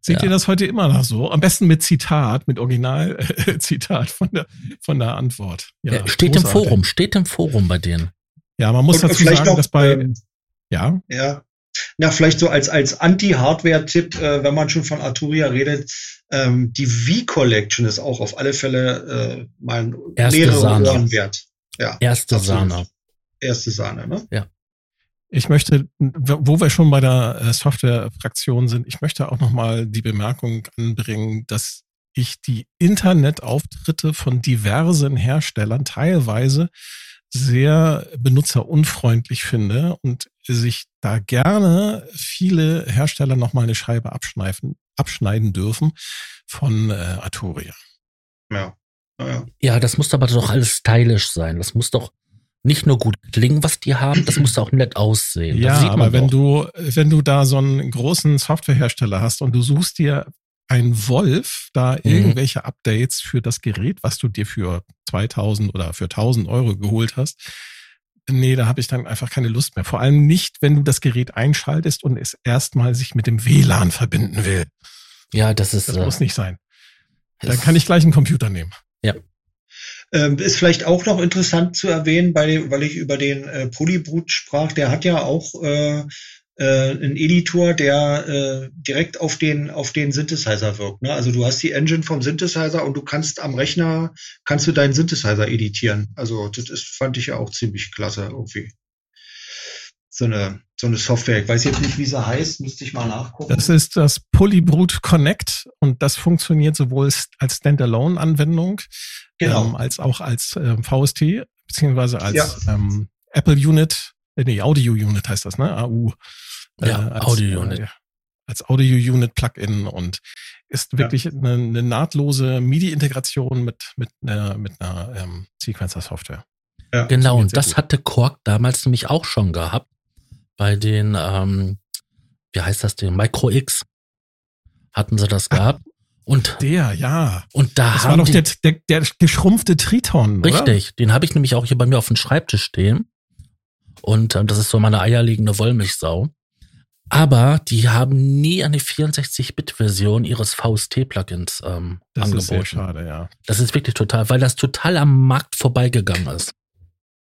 Seht ja. ihr das heute immer noch so? Am besten mit Zitat, mit Originalzitat von der, von der Antwort. Ja, ja steht großartig. im Forum, steht im Forum bei denen. Ja, man muss und dazu sagen, noch, dass bei, ähm, ja. Ja. Na, vielleicht so als, als Anti-Hardware-Tipp, äh, wenn man schon von Arturia redet, ähm, die V-Collection ist auch auf alle Fälle äh, mal Erste mehrere Sahne. Ohren wert. Ja, Erste absolut. Sahne. Erste Sahne, ne? Ja. Ich möchte, wo wir schon bei der äh, Software-Fraktion sind, ich möchte auch nochmal die Bemerkung anbringen, dass ich die Internetauftritte von diversen Herstellern teilweise sehr benutzerunfreundlich finde und sich da gerne viele Hersteller nochmal eine Scheibe abschneiden, abschneiden dürfen von äh, Arturia. Ja. Ja. Ja, das muss aber doch alles stylisch sein. Das muss doch nicht nur gut klingen, was die haben, das muss auch nett aussehen. Ja, aber wenn du, wenn du da so einen großen Softwarehersteller hast und du suchst dir ein Wolf da mhm. irgendwelche Updates für das Gerät, was du dir für 2000 oder für 1000 Euro geholt hast. Nee, da habe ich dann einfach keine Lust mehr. Vor allem nicht, wenn du das Gerät einschaltest und es erstmal sich mit dem WLAN verbinden will. Ja, das ist. Das äh, muss nicht sein. Dann kann ich gleich einen Computer nehmen. Ja. Ähm, ist vielleicht auch noch interessant zu erwähnen, bei, weil ich über den äh, Polybrut sprach, der hat ja auch äh, äh, einen Editor, der äh, direkt auf den auf den Synthesizer wirkt. Ne? Also du hast die Engine vom Synthesizer und du kannst am Rechner kannst du deinen Synthesizer editieren. Also das ist, fand ich ja auch ziemlich klasse irgendwie. So eine so eine Software. Ich weiß jetzt nicht, wie sie heißt, müsste ich mal nachgucken. Das ist das Polybrut Connect und das funktioniert sowohl als Standalone-Anwendung genau. ähm, als auch als ähm, VST beziehungsweise als ja. ähm, Apple Unit, äh, nee, Audio Unit heißt das, ne? AU. Äh, ja, als, Audio Unit. Äh, als Audio Unit Plugin und ist wirklich ja. eine, eine, nahtlose MIDI-Integration mit mit einer mit einer ähm, Sequencer-Software. Ja, genau, und das gut. hatte Quark damals nämlich auch schon gehabt bei den, ähm, wie heißt das den Micro X hatten sie das gehabt. Und der, ja. Und da das haben war doch die, der, der, der geschrumpfte Triton. Richtig, oder? den habe ich nämlich auch hier bei mir auf dem Schreibtisch stehen. Und ähm, das ist so meine eierlegende Wollmilchsau. Aber die haben nie eine 64-Bit-Version ihres VST-Plugins ähm, das angeboten. Das ist sehr schade, ja. Das ist wirklich total, weil das total am Markt vorbeigegangen ist.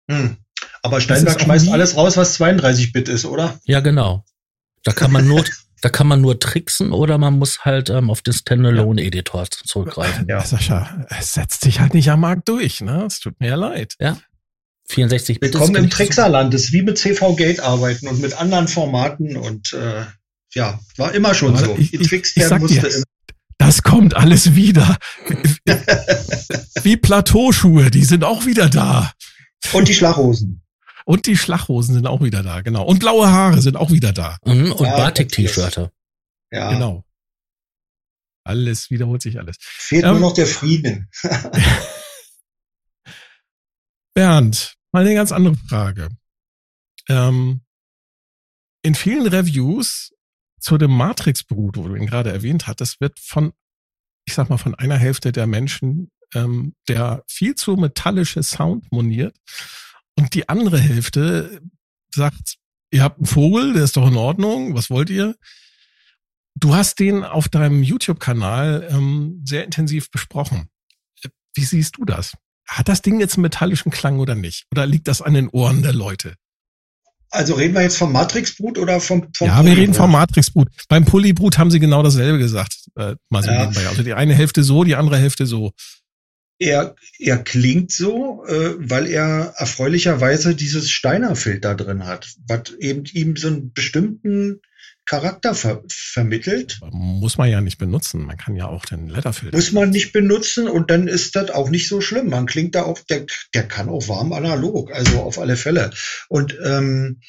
Hm. Aber Steinberg schmeißt alles raus, was 32-Bit ist, oder? Ja, genau. Da kann man nur, da kann man nur tricksen oder man muss halt ähm, auf den Standalone-Editor zurückgreifen. Ja. Sascha, es setzt sich halt nicht am Markt durch, ne? Es tut mir ja leid. Ja. 64 Bit. Willkommen im Trickserland, das ist wie mit CV Gate arbeiten und mit anderen Formaten und äh, ja, war immer schon Aber so. Ich, ich, ich sag dir, das kommt alles wieder. wie Plateauschuhe, die sind auch wieder da. Und die Schlaghosen. Und die Schlaghosen sind auch wieder da, genau. Und blaue Haare sind auch wieder da. Mhm, und ja, Batik-T-Shirte. Ja. Genau. Alles wiederholt sich alles. Fehlt ähm, nur noch der Frieden. Bernd, mal eine ganz andere Frage. Ähm, in vielen Reviews zu dem Matrix-Brut, wo du ihn gerade erwähnt hattest, wird von, ich sag mal, von einer Hälfte der Menschen ähm, der viel zu metallische Sound moniert und die andere Hälfte sagt, ihr habt einen Vogel, der ist doch in Ordnung, was wollt ihr? Du hast den auf deinem YouTube-Kanal ähm, sehr intensiv besprochen. Wie siehst du das? Hat das Ding jetzt einen metallischen Klang oder nicht? Oder liegt das an den Ohren der Leute? Also reden wir jetzt vom Matrixbrut oder vom, vom Ja, wir reden vom Matrixbrut. Beim Polybrut haben sie genau dasselbe gesagt. Äh, mal so ja. Also die eine Hälfte so, die andere Hälfte so. Er, er klingt so, äh, weil er erfreulicherweise dieses Steiner-Filter drin hat, was eben ihm so einen bestimmten Charakter ver vermittelt. Muss man ja nicht benutzen. Man kann ja auch den Letterfilter. Muss man nicht benutzen und dann ist das auch nicht so schlimm. Man klingt da auch, der, der kann auch warm analog, also auf alle Fälle. Und ähm,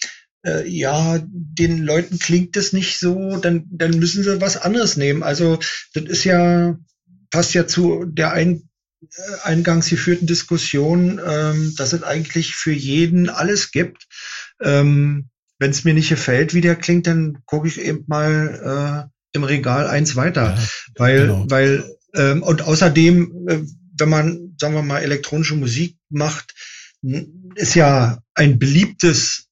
äh, ja, den Leuten klingt das nicht so, dann, dann müssen sie was anderes nehmen. Also das ist ja, passt ja zu der ein, äh, eingangs geführten Diskussion, ähm, dass es eigentlich für jeden alles gibt. Ähm, Wenn es mir nicht gefällt, wie der klingt, dann gucke ich eben mal äh, im Regal eins weiter. Ja, weil, genau. weil, ähm, und außerdem, äh, wenn man, sagen wir mal, elektronische Musik macht, ist ja ein beliebtes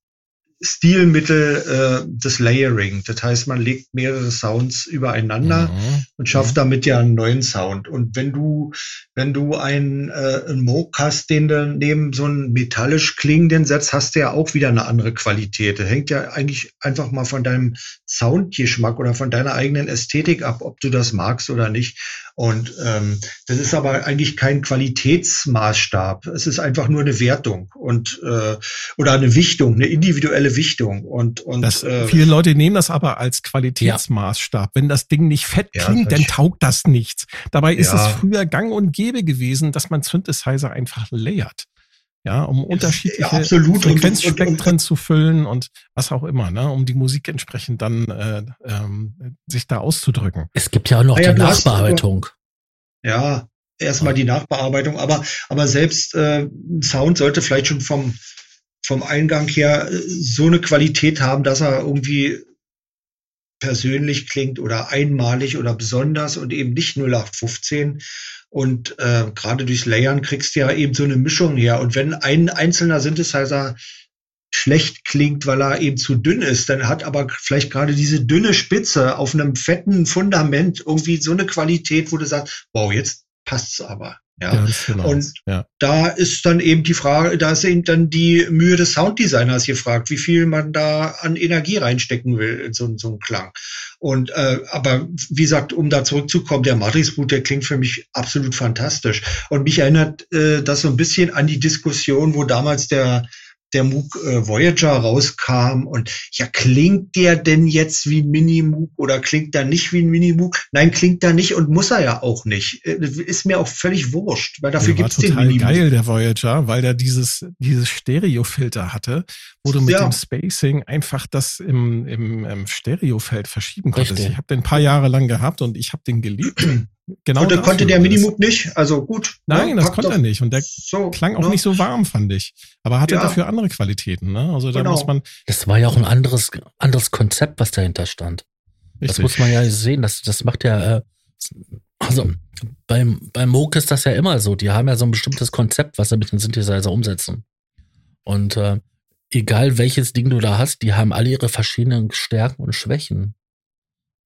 Stilmittel äh, des Layering. Das heißt, man legt mehrere Sounds übereinander mhm. und schafft mhm. damit ja einen neuen Sound. Und wenn du, wenn du einen, äh, einen Moog hast, den du neben so einen metallisch klingenden setzt, hast du ja auch wieder eine andere Qualität. Das hängt ja eigentlich einfach mal von deinem Soundgeschmack oder von deiner eigenen Ästhetik ab, ob du das magst oder nicht. Und ähm, das ist aber eigentlich kein Qualitätsmaßstab. Es ist einfach nur eine Wertung und äh, oder eine Wichtung, eine individuelle Wichtung. Und, und das, äh, viele Leute nehmen das aber als Qualitätsmaßstab. Ja. Wenn das Ding nicht fett klingt, ja, dann taugt das nichts. Dabei ist ja. es früher gang und gäbe gewesen, dass man Synthesizer einfach layert ja, um unterschiedliche ja, absolut. Frequenzspektren zu füllen und was auch immer, ne, um die Musik entsprechend dann äh, ähm, sich da auszudrücken. Es gibt ja auch noch ja, die Nachbearbeitung. Ja, erstmal die Nachbearbeitung, aber aber selbst äh, Sound sollte vielleicht schon vom vom Eingang her äh, so eine Qualität haben, dass er irgendwie persönlich klingt oder einmalig oder besonders und eben nicht 0815. Und äh, gerade durchs Layern kriegst du ja eben so eine Mischung her. Und wenn ein einzelner Synthesizer schlecht klingt, weil er eben zu dünn ist, dann hat aber vielleicht gerade diese dünne Spitze auf einem fetten Fundament irgendwie so eine Qualität, wo du sagst, wow, jetzt passt's aber. Ja, genau. und ja. da ist dann eben die Frage, da ist eben dann die Mühe des Sounddesigners gefragt, wie viel man da an Energie reinstecken will in so, so einen Klang. Und äh, aber wie gesagt, um da zurückzukommen, der Matrix-Boot, der klingt für mich absolut fantastisch. Und mich erinnert äh, das so ein bisschen an die Diskussion, wo damals der der MOOC äh, Voyager rauskam und ja, klingt der denn jetzt wie ein Mini-MOOC oder klingt der nicht wie ein Mini-MOOC? Nein, klingt der nicht und muss er ja auch nicht. Äh, ist mir auch völlig wurscht, weil dafür gibt es den Mini-MOOC. geil, der Voyager, weil der dieses, dieses Stereo-Filter hatte, wo du mit ja. dem Spacing einfach das im, im, im Stereofeld verschieben konntest. Richtig. Ich habe den ein paar Jahre lang gehabt und ich habe den geliebt. Genau und dafür, konnte der Minimoog nicht, also gut. Nein, ja, das konnte er nicht. Und der so, klang auch ne? nicht so warm, fand ich. Aber hatte ja. dafür andere Qualitäten, ne? Also da genau. muss man. Das war ja auch ein anderes, anderes Konzept, was dahinter stand. Richtig. Das muss man ja sehen. Das, das macht ja, äh, also beim, beim Moog ist das ja immer so. Die haben ja so ein bestimmtes Konzept, was sie mit dem Synthesizer umsetzen. Und äh, egal welches Ding du da hast, die haben alle ihre verschiedenen Stärken und Schwächen.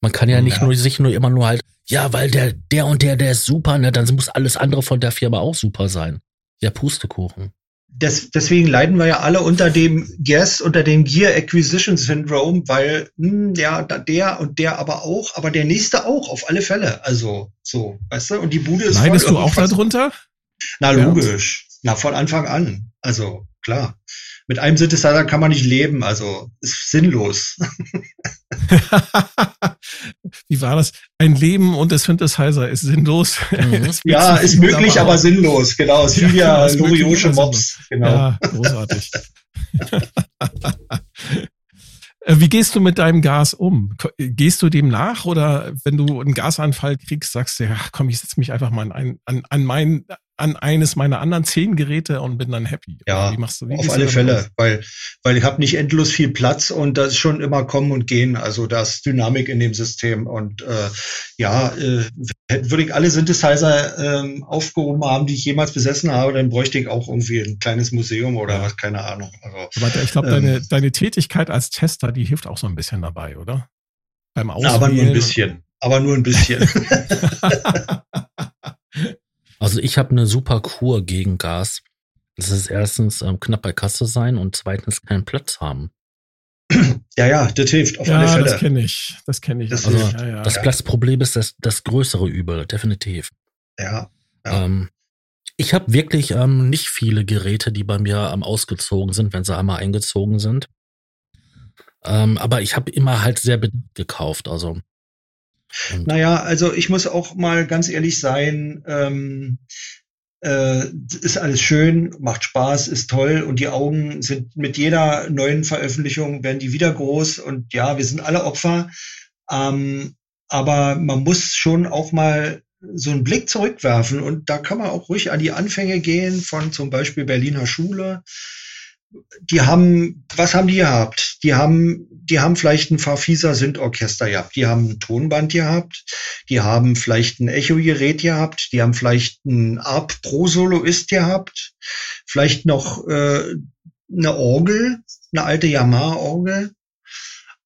Man kann ja nicht ja. nur sich nur immer nur halt, ja, weil der, der und der, der ist super, ne, dann muss alles andere von der Firma auch super sein. Ja, Pustekuchen. Das, deswegen leiden wir ja alle unter dem Guess, unter dem Gear Acquisition Syndrome, weil hm, ja, der und der aber auch, aber der nächste auch, auf alle Fälle. Also so, weißt du? Und die Bude ist. Leidest du auch darunter? Na, logisch. Ja. Na, von Anfang an. Also, klar mit einem Synthesizer kann man nicht leben, also ist sinnlos. Wie war das? Ein Leben und der Synthesizer ist sinnlos. Mhm. ja, ist möglich, aber, aber sinnlos. Genau, es ist ja, Loriosche Mops. Genau. Ja, großartig. Äh, wie gehst du mit deinem Gas um? Gehst du dem nach oder wenn du einen Gasanfall kriegst, sagst du, ja, komm, ich setze mich einfach mal an, an, an mein an eines meiner anderen zehn Geräte und bin dann happy. Ja, wie machst du, wie auf alle Fälle, weil, weil ich habe nicht endlos viel Platz und das ist schon immer kommen und gehen. Also da ist Dynamik in dem System und äh, ja, äh, würde ich alle Synthesizer äh, aufgehoben haben, die ich jemals besessen habe, dann bräuchte ich auch irgendwie ein kleines Museum oder was, keine Ahnung. Also, Aber ich glaube, ähm, deine, deine Tätigkeit als Tester, die hilft auch so ein bisschen dabei, oder? Beim Auswählen. Aber nur ein bisschen. Aber nur ein bisschen. Also ich habe eine super Kur gegen Gas. Das ist erstens ähm, knapp bei Kasse sein und zweitens keinen Platz haben. Ja, ja, das hilft auf ja, alle Fälle. Das kenne ich. Das kenne ich. Das, also, ja, ja, das Platzproblem ist das, das größere Übel, definitiv. Ja. Ähm, ich habe wirklich ähm, nicht viele Geräte, die bei mir ähm, ausgezogen sind, wenn sie einmal eingezogen sind. Ähm, aber ich habe immer halt sehr gekauft. Also und naja, also ich muss auch mal ganz ehrlich sein, ähm, äh, ist alles schön, macht Spaß, ist toll und die Augen sind mit jeder neuen Veröffentlichung werden die wieder groß und ja, wir sind alle Opfer. Ähm, aber man muss schon auch mal so einen Blick zurückwerfen und da kann man auch ruhig an die Anfänge gehen von zum Beispiel Berliner Schule die haben, was haben die gehabt? Die haben, die haben vielleicht ein Farfisa Sündorchester gehabt, die haben ein Tonband gehabt, die haben vielleicht ein Echo-Gerät gehabt, die haben vielleicht ein Arp Pro Soloist gehabt, vielleicht noch äh, eine Orgel, eine alte Yamaha-Orgel.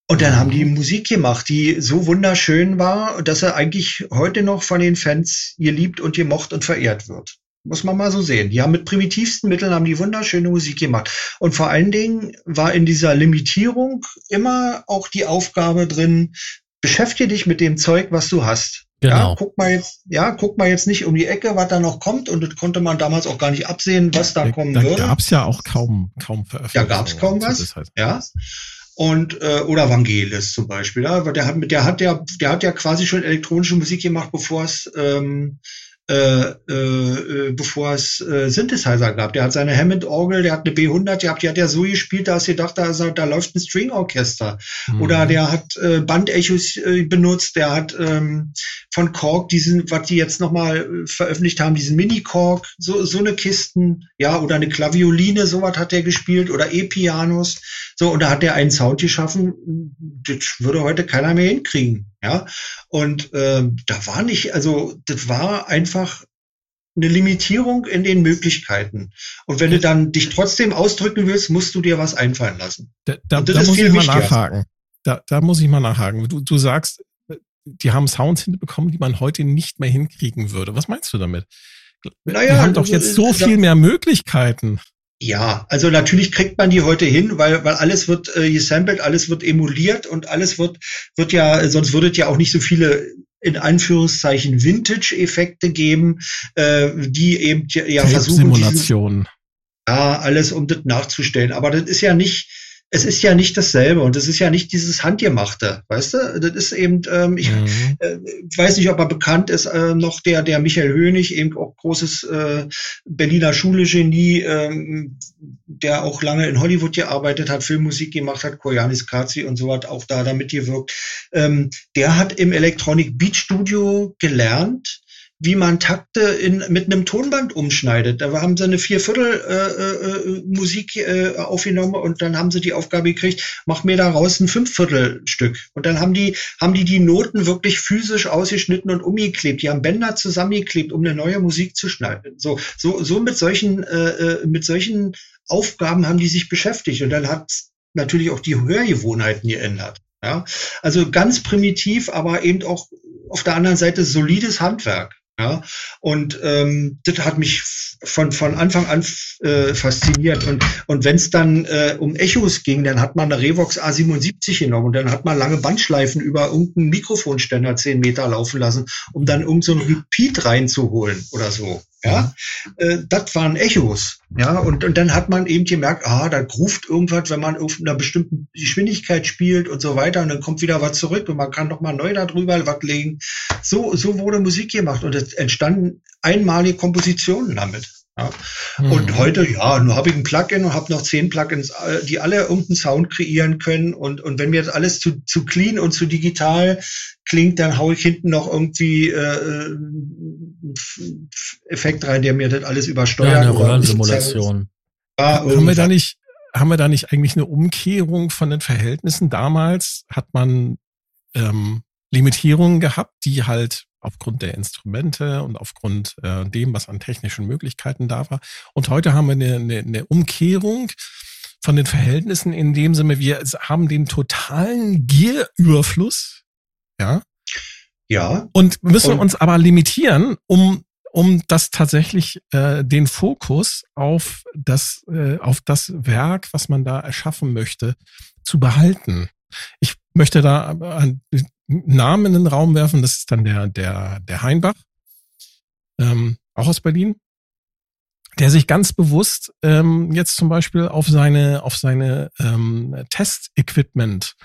Und dann haben die Musik gemacht, die so wunderschön war, dass er eigentlich heute noch von den Fans geliebt und gemocht und verehrt wird. Muss man mal so sehen. Die haben mit primitivsten Mitteln haben die wunderschöne Musik gemacht. Und vor allen Dingen war in dieser Limitierung immer auch die Aufgabe drin, beschäftige dich mit dem Zeug, was du hast. Genau. Ja, guck mal jetzt, ja, guck mal jetzt nicht um die Ecke, was da noch kommt. Und das konnte man damals auch gar nicht absehen, was da, da kommen da würde. Da gab's ja auch kaum, kaum Veröffentlichungen. Da gab's kaum was. Halt. Ja. Und, äh, oder Vangelis zum Beispiel. Ja, der hat, der hat ja, der hat ja quasi schon elektronische Musik gemacht, bevor es, ähm, äh, äh, bevor es äh, Synthesizer gab. Der hat seine Hammond-Orgel, der hat eine B100 gehabt, die hat ja so gespielt, da hast du gedacht, da, da läuft ein String-Orchester. Mhm. Oder der hat äh, Bandechos äh, benutzt, der hat ähm, von Korg diesen, was die jetzt nochmal äh, veröffentlicht haben, diesen Mini-Korg, so, so eine Kisten, ja, oder eine Klavioline, sowas hat der gespielt, oder E-Pianos. So, und da hat er einen Sound geschaffen, das würde heute keiner mehr hinkriegen. Ja, und äh, da war nicht, also das war einfach eine Limitierung in den Möglichkeiten. Und wenn du dann dich trotzdem ausdrücken willst, musst du dir was einfallen lassen. Da, da, da muss ich mal nachhaken. Da, da muss ich mal nachhaken. Du, du sagst, die haben Sounds hinbekommen, die man heute nicht mehr hinkriegen würde. Was meinst du damit? Naja, Wir haben doch jetzt so viel mehr Möglichkeiten. Ja, also natürlich kriegt man die heute hin, weil, weil alles wird äh, gesampelt, alles wird emuliert und alles wird, wird ja, sonst würdet ja auch nicht so viele in Anführungszeichen Vintage-Effekte geben, äh, die eben ja versuchen. Simulationen. Ja, alles um das nachzustellen. Aber das ist ja nicht, es ist ja nicht dasselbe und es ist ja nicht dieses Handgemachte, weißt du? Das ist eben, ähm, ich mhm. äh, weiß nicht, ob er bekannt ist, äh, noch der, der Michael Hönig, eben auch großes äh, Berliner Schule-Genie, ähm, der auch lange in Hollywood gearbeitet hat, Filmmusik gemacht hat, Koyanis Kazi und so hat auch da damit gewirkt. Ähm, der hat im Electronic Beat Studio gelernt, wie man Takte in, mit einem Tonband umschneidet. Da haben sie eine Vierviertel äh, äh, Musik äh, aufgenommen und dann haben sie die Aufgabe gekriegt, mach mir daraus ein Fünfviertelstück. Und dann haben die, haben die die Noten wirklich physisch ausgeschnitten und umgeklebt. Die haben Bänder zusammengeklebt, um eine neue Musik zu schneiden. So, so, so mit solchen, äh, äh mit solchen Aufgaben haben die sich beschäftigt. Und dann hat natürlich auch die Hörgewohnheiten geändert. Ja, also ganz primitiv, aber eben auch auf der anderen Seite solides Handwerk. Ja, und ähm, das hat mich von, von Anfang an äh, fasziniert. Und, und wenn es dann äh, um Echos ging, dann hat man eine Revox A77 genommen und dann hat man lange Bandschleifen über irgendeinen Mikrofonständer zehn Meter laufen lassen, um dann irgendein so Repeat reinzuholen oder so. Ja, äh, das waren Echos. Ja, und, und dann hat man eben gemerkt, ah, da ruft irgendwas, wenn man auf einer bestimmten Geschwindigkeit spielt und so weiter, und dann kommt wieder was zurück und man kann noch mal neu darüber was legen. So, so wurde Musik gemacht und es entstanden einmalige Kompositionen damit. Ja. Mhm. Und heute, ja, nur habe ich ein Plugin und habe noch zehn Plugins, äh, die alle irgendeinen Sound kreieren können. Und, und wenn mir das alles zu, zu clean und zu digital klingt, dann haue ich hinten noch irgendwie äh, Effekt rein, der mir das alles übersteuert. Ja, eine Röhrensimulation. Ja, haben wir da nicht, haben wir da nicht eigentlich eine Umkehrung von den Verhältnissen? Damals hat man ähm, Limitierungen gehabt, die halt aufgrund der Instrumente und aufgrund äh, dem, was an technischen Möglichkeiten da war. Und heute haben wir eine, eine, eine Umkehrung von den Verhältnissen in dem Sinne, wir haben den totalen Gierüberfluss, ja. Ja. Und müssen und uns aber limitieren, um um das tatsächlich äh, den Fokus auf das äh, auf das Werk, was man da erschaffen möchte, zu behalten. Ich möchte da einen Namen in den Raum werfen. Das ist dann der, der, der Heinbach, ähm, auch aus Berlin, der sich ganz bewusst ähm, jetzt zum Beispiel auf seine, auf seine ähm, Test-Equipment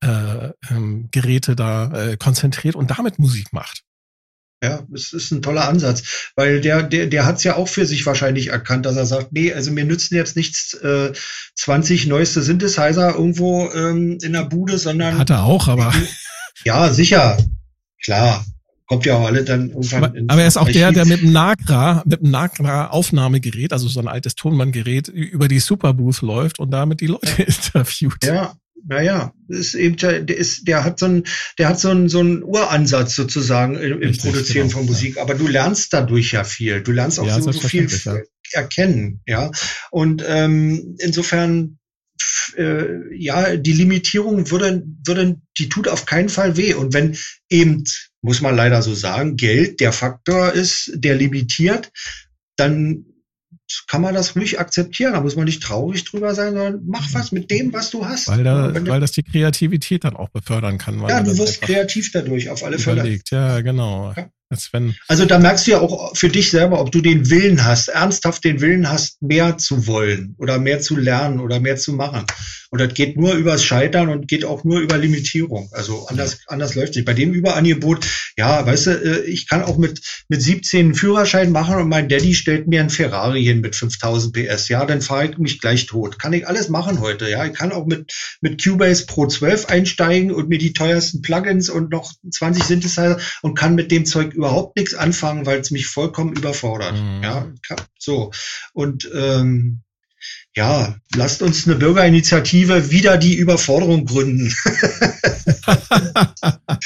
äh, ähm, Geräte da äh, konzentriert und damit Musik macht. Ja, es ist ein toller Ansatz, weil der, der, der hat es ja auch für sich wahrscheinlich erkannt, dass er sagt, nee, also mir nützen jetzt nichts äh, 20 neueste Synthesizer irgendwo ähm, in der Bude, sondern. Hat er auch, aber. Ja, sicher. Klar. Kommt ja auch alle dann irgendwann. Aber, aber er ist auch Archiv. der, der mit dem Nagra, mit dem Nagra Aufnahmegerät, also so ein altes Tonbandgerät, über die Superbooth läuft und damit die Leute interviewt. Ja, naja, ist eben, der ist, der hat so ein, der hat so einen, so einen Uransatz sozusagen im, im Produzieren genau, von Musik. Ja. Aber du lernst dadurch ja viel. Du lernst auch ja, so, so viel ja. erkennen, ja. Und ähm, insofern, äh, ja, die Limitierung würde, würde, die tut auf keinen Fall weh. Und wenn eben, muss man leider so sagen, Geld der Faktor ist, der limitiert, dann kann man das ruhig akzeptieren. Da muss man nicht traurig drüber sein, sondern mach was mit dem, was du hast. Weil, da, weil das die Kreativität dann auch befördern kann. ja, du wirst kreativ dadurch, auf alle Fälle. Ja, genau. Ja. Wenn. Also da merkst du ja auch für dich selber, ob du den Willen hast, ernsthaft den Willen hast, mehr zu wollen oder mehr zu lernen oder mehr zu machen. Und das geht nur übers Scheitern und geht auch nur über Limitierung. Also anders, anders läuft nicht. Bei dem Überangebot, ja, weißt du, äh, ich kann auch mit, mit 17 einen Führerschein machen und mein Daddy stellt mir einen Ferrari hin mit 5000 PS. Ja, dann fahre ich mich gleich tot. Kann ich alles machen heute. Ja, ich kann auch mit, mit Cubase Pro 12 einsteigen und mir die teuersten Plugins und noch 20 Synthesizer und kann mit dem Zeug überhaupt nichts anfangen, weil es mich vollkommen überfordert. Mhm. Ja, so. Und ähm, ja, lasst uns eine Bürgerinitiative wieder die Überforderung gründen.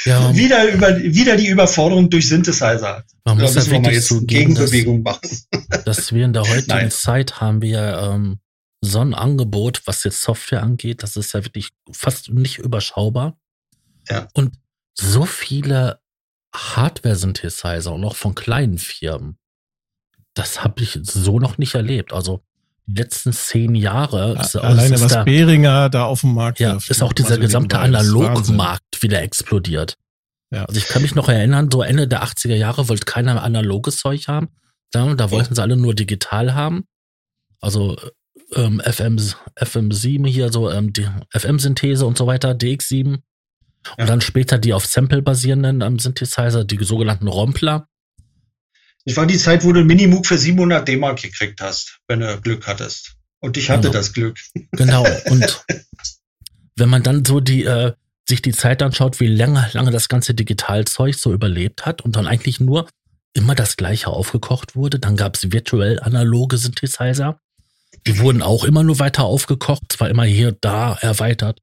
ja. wieder, über, wieder die Überforderung durch Synthesizer. Man muss ja wirklich jetzt so Gegenbewegung machen. dass wir in der heutigen Nein. Zeit haben wir ähm, so ein Angebot, was jetzt Software angeht, das ist ja wirklich fast nicht überschaubar. Ja. Und so viele Hardware-Synthesizer und auch von kleinen Firmen. Das habe ich so noch nicht erlebt. Also die letzten zehn Jahre. Ist, Alleine ist was da, Behringer da auf dem Markt ja, wirft, ist auch dieser gesamte Analogmarkt wieder explodiert. Ja. Also ich kann mich noch erinnern, so Ende der 80er Jahre wollte keiner analoges Zeug haben. Da, da wollten sie alle nur digital haben. Also ähm, FM, FM7 hier, so ähm, FM-Synthese und so weiter, DX7. Und ja. dann später die auf Sample basierenden ähm, Synthesizer, die sogenannten Rompler. Das war die Zeit, wo du einen Minimoog für 700 D-Mark gekriegt hast, wenn du Glück hattest. Und ich hatte genau. das Glück. Genau. Und wenn man dann so die, äh, sich die Zeit anschaut, wie lange, lange das ganze Digitalzeug so überlebt hat und dann eigentlich nur immer das gleiche aufgekocht wurde, dann gab es virtuell analoge Synthesizer. Die wurden auch immer nur weiter aufgekocht, zwar immer hier, da erweitert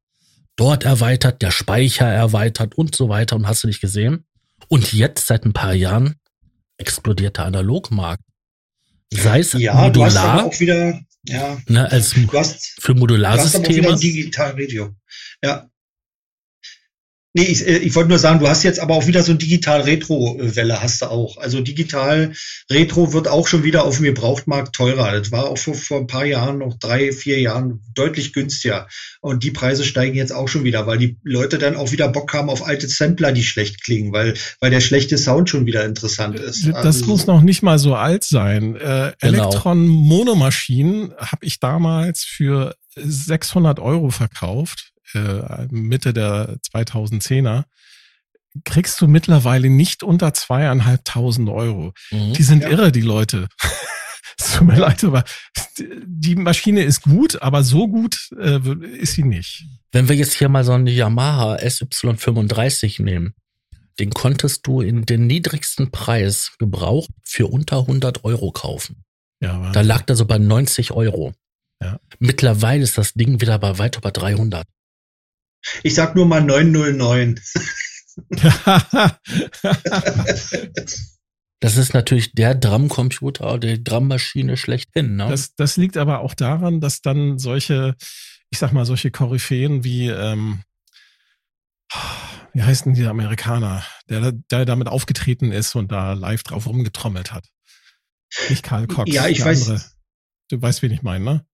dort erweitert, der Speicher erweitert und so weiter und hast du nicht gesehen. Und jetzt seit ein paar Jahren explodiert der Analogmarkt. Sei es ja, modular, du auch wieder, ja, ne, als hast, für Modularsysteme. Du hast aber auch wieder Digital Radio. Ja. Nee, ich, äh, ich wollte nur sagen, du hast jetzt aber auch wieder so ein Digital-Retro-Welle, hast du auch. Also Digital-Retro wird auch schon wieder auf dem Gebrauchtmarkt teurer. Das war auch vor, vor ein paar Jahren, noch drei, vier Jahren, deutlich günstiger. Und die Preise steigen jetzt auch schon wieder, weil die Leute dann auch wieder Bock haben auf alte Sampler, die schlecht klingen, weil, weil der schlechte Sound schon wieder interessant ist. Das also, muss noch nicht mal so alt sein. Äh, genau. Elektron-Monomaschinen habe ich damals für 600 Euro verkauft äh, Mitte der 2010er, kriegst du mittlerweile nicht unter zweieinhalbtausend Euro. Mhm, die sind ja. irre, die Leute. es tut mir leid, aber die Maschine ist gut, aber so gut äh, ist sie nicht. Wenn wir jetzt hier mal so eine Yamaha SY35 nehmen, den konntest du in den niedrigsten Preis gebraucht für unter 100 Euro kaufen. Ja, da lag der so bei 90 Euro. Ja. Mittlerweile ist das Ding wieder bei weit über 300. Ich sag nur mal 909. Das ist natürlich der Drumcomputer, die Drummaschine schlechthin. Ne? Das, das liegt aber auch daran, dass dann solche, ich sag mal, solche Koryphäen wie, ähm, wie heißt denn dieser Amerikaner, der, der damit aufgetreten ist und da live drauf rumgetrommelt hat. Nicht Karl Cox. Ja, ich weiß. Andere. Du weißt, wen ich meine, ne?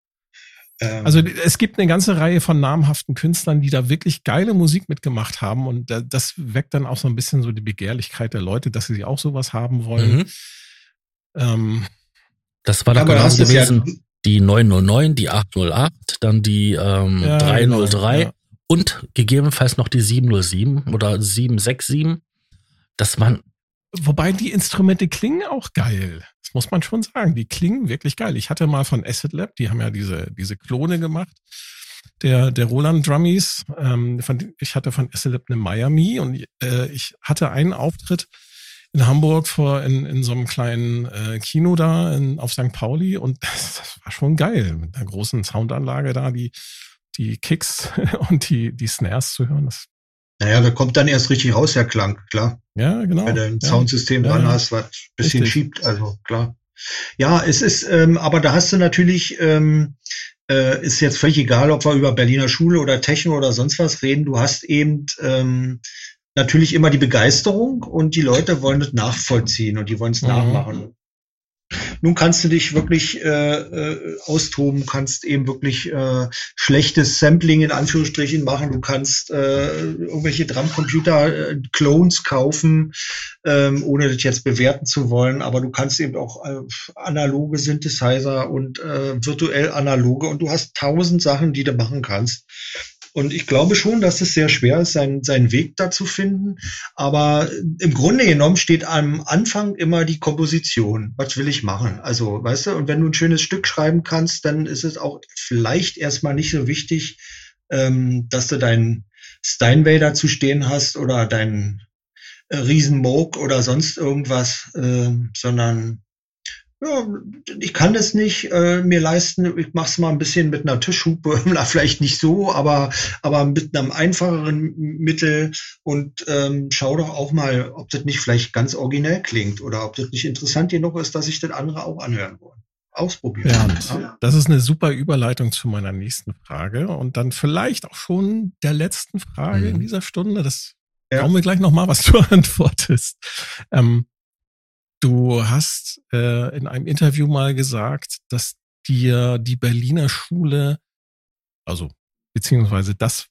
Ähm, also es gibt eine ganze Reihe von namhaften Künstlern, die da wirklich geile Musik mitgemacht haben und das weckt dann auch so ein bisschen so die Begehrlichkeit der Leute, dass sie auch sowas haben wollen. Mhm. Ähm, das war doch genau gewesen. Ja die 909, die 808, dann die ähm, ja, 303 genau, ja. und gegebenenfalls noch die 707 oder 767. Das waren Wobei die Instrumente klingen auch geil. Das muss man schon sagen. Die klingen wirklich geil. Ich hatte mal von Acid Lab, die haben ja diese, diese Klone gemacht. Der, der Roland Drummies, ähm, von, ich hatte von Acid Lab eine Miami und äh, ich hatte einen Auftritt in Hamburg vor in, in so einem kleinen äh, Kino da in, auf St. Pauli und das, das war schon geil mit einer großen Soundanlage da, die die Kicks und die die Snares zu hören. Das naja, da kommt dann erst richtig raus der Klang, klar. Ja, genau. Wenn du ein ja. Soundsystem ja, dran ja. hast, was ein bisschen richtig. schiebt, also klar. Ja, es ist, ähm, aber da hast du natürlich, ähm, äh, ist jetzt völlig egal, ob wir über Berliner Schule oder Techno oder sonst was reden, du hast eben ähm, natürlich immer die Begeisterung und die Leute wollen es nachvollziehen und die wollen es mhm. nachmachen. Nun kannst du dich wirklich äh, äh, austoben, kannst eben wirklich äh, schlechtes Sampling in Anführungsstrichen machen, du kannst äh, irgendwelche Drumcomputer-Clones kaufen, ähm, ohne das jetzt bewerten zu wollen, aber du kannst eben auch äh, analoge Synthesizer und äh, virtuell analoge. Und du hast tausend Sachen, die du machen kannst. Und ich glaube schon, dass es sehr schwer ist, seinen, seinen Weg da zu finden. Aber im Grunde genommen steht am Anfang immer die Komposition. Was will ich machen? Also, weißt du, und wenn du ein schönes Stück schreiben kannst, dann ist es auch vielleicht erstmal nicht so wichtig, ähm, dass du deinen Steinway dazu stehen hast oder deinen äh, Riesenmoog oder sonst irgendwas, äh, sondern ja, ich kann das nicht äh, mir leisten. Ich mache es mal ein bisschen mit einer Tischhupe, na, vielleicht nicht so, aber aber mit einem einfacheren Mittel und ähm, schau doch auch mal, ob das nicht vielleicht ganz originell klingt oder ob das nicht interessant genug ist, dass ich das andere auch anhören wollen. Ausprobieren. Ja, das ist eine super Überleitung zu meiner nächsten Frage und dann vielleicht auch schon der letzten Frage mhm. in dieser Stunde. Das ja. wir gleich noch mal, was du antwortest. Ähm, Du hast äh, in einem Interview mal gesagt, dass dir die Berliner Schule, also beziehungsweise das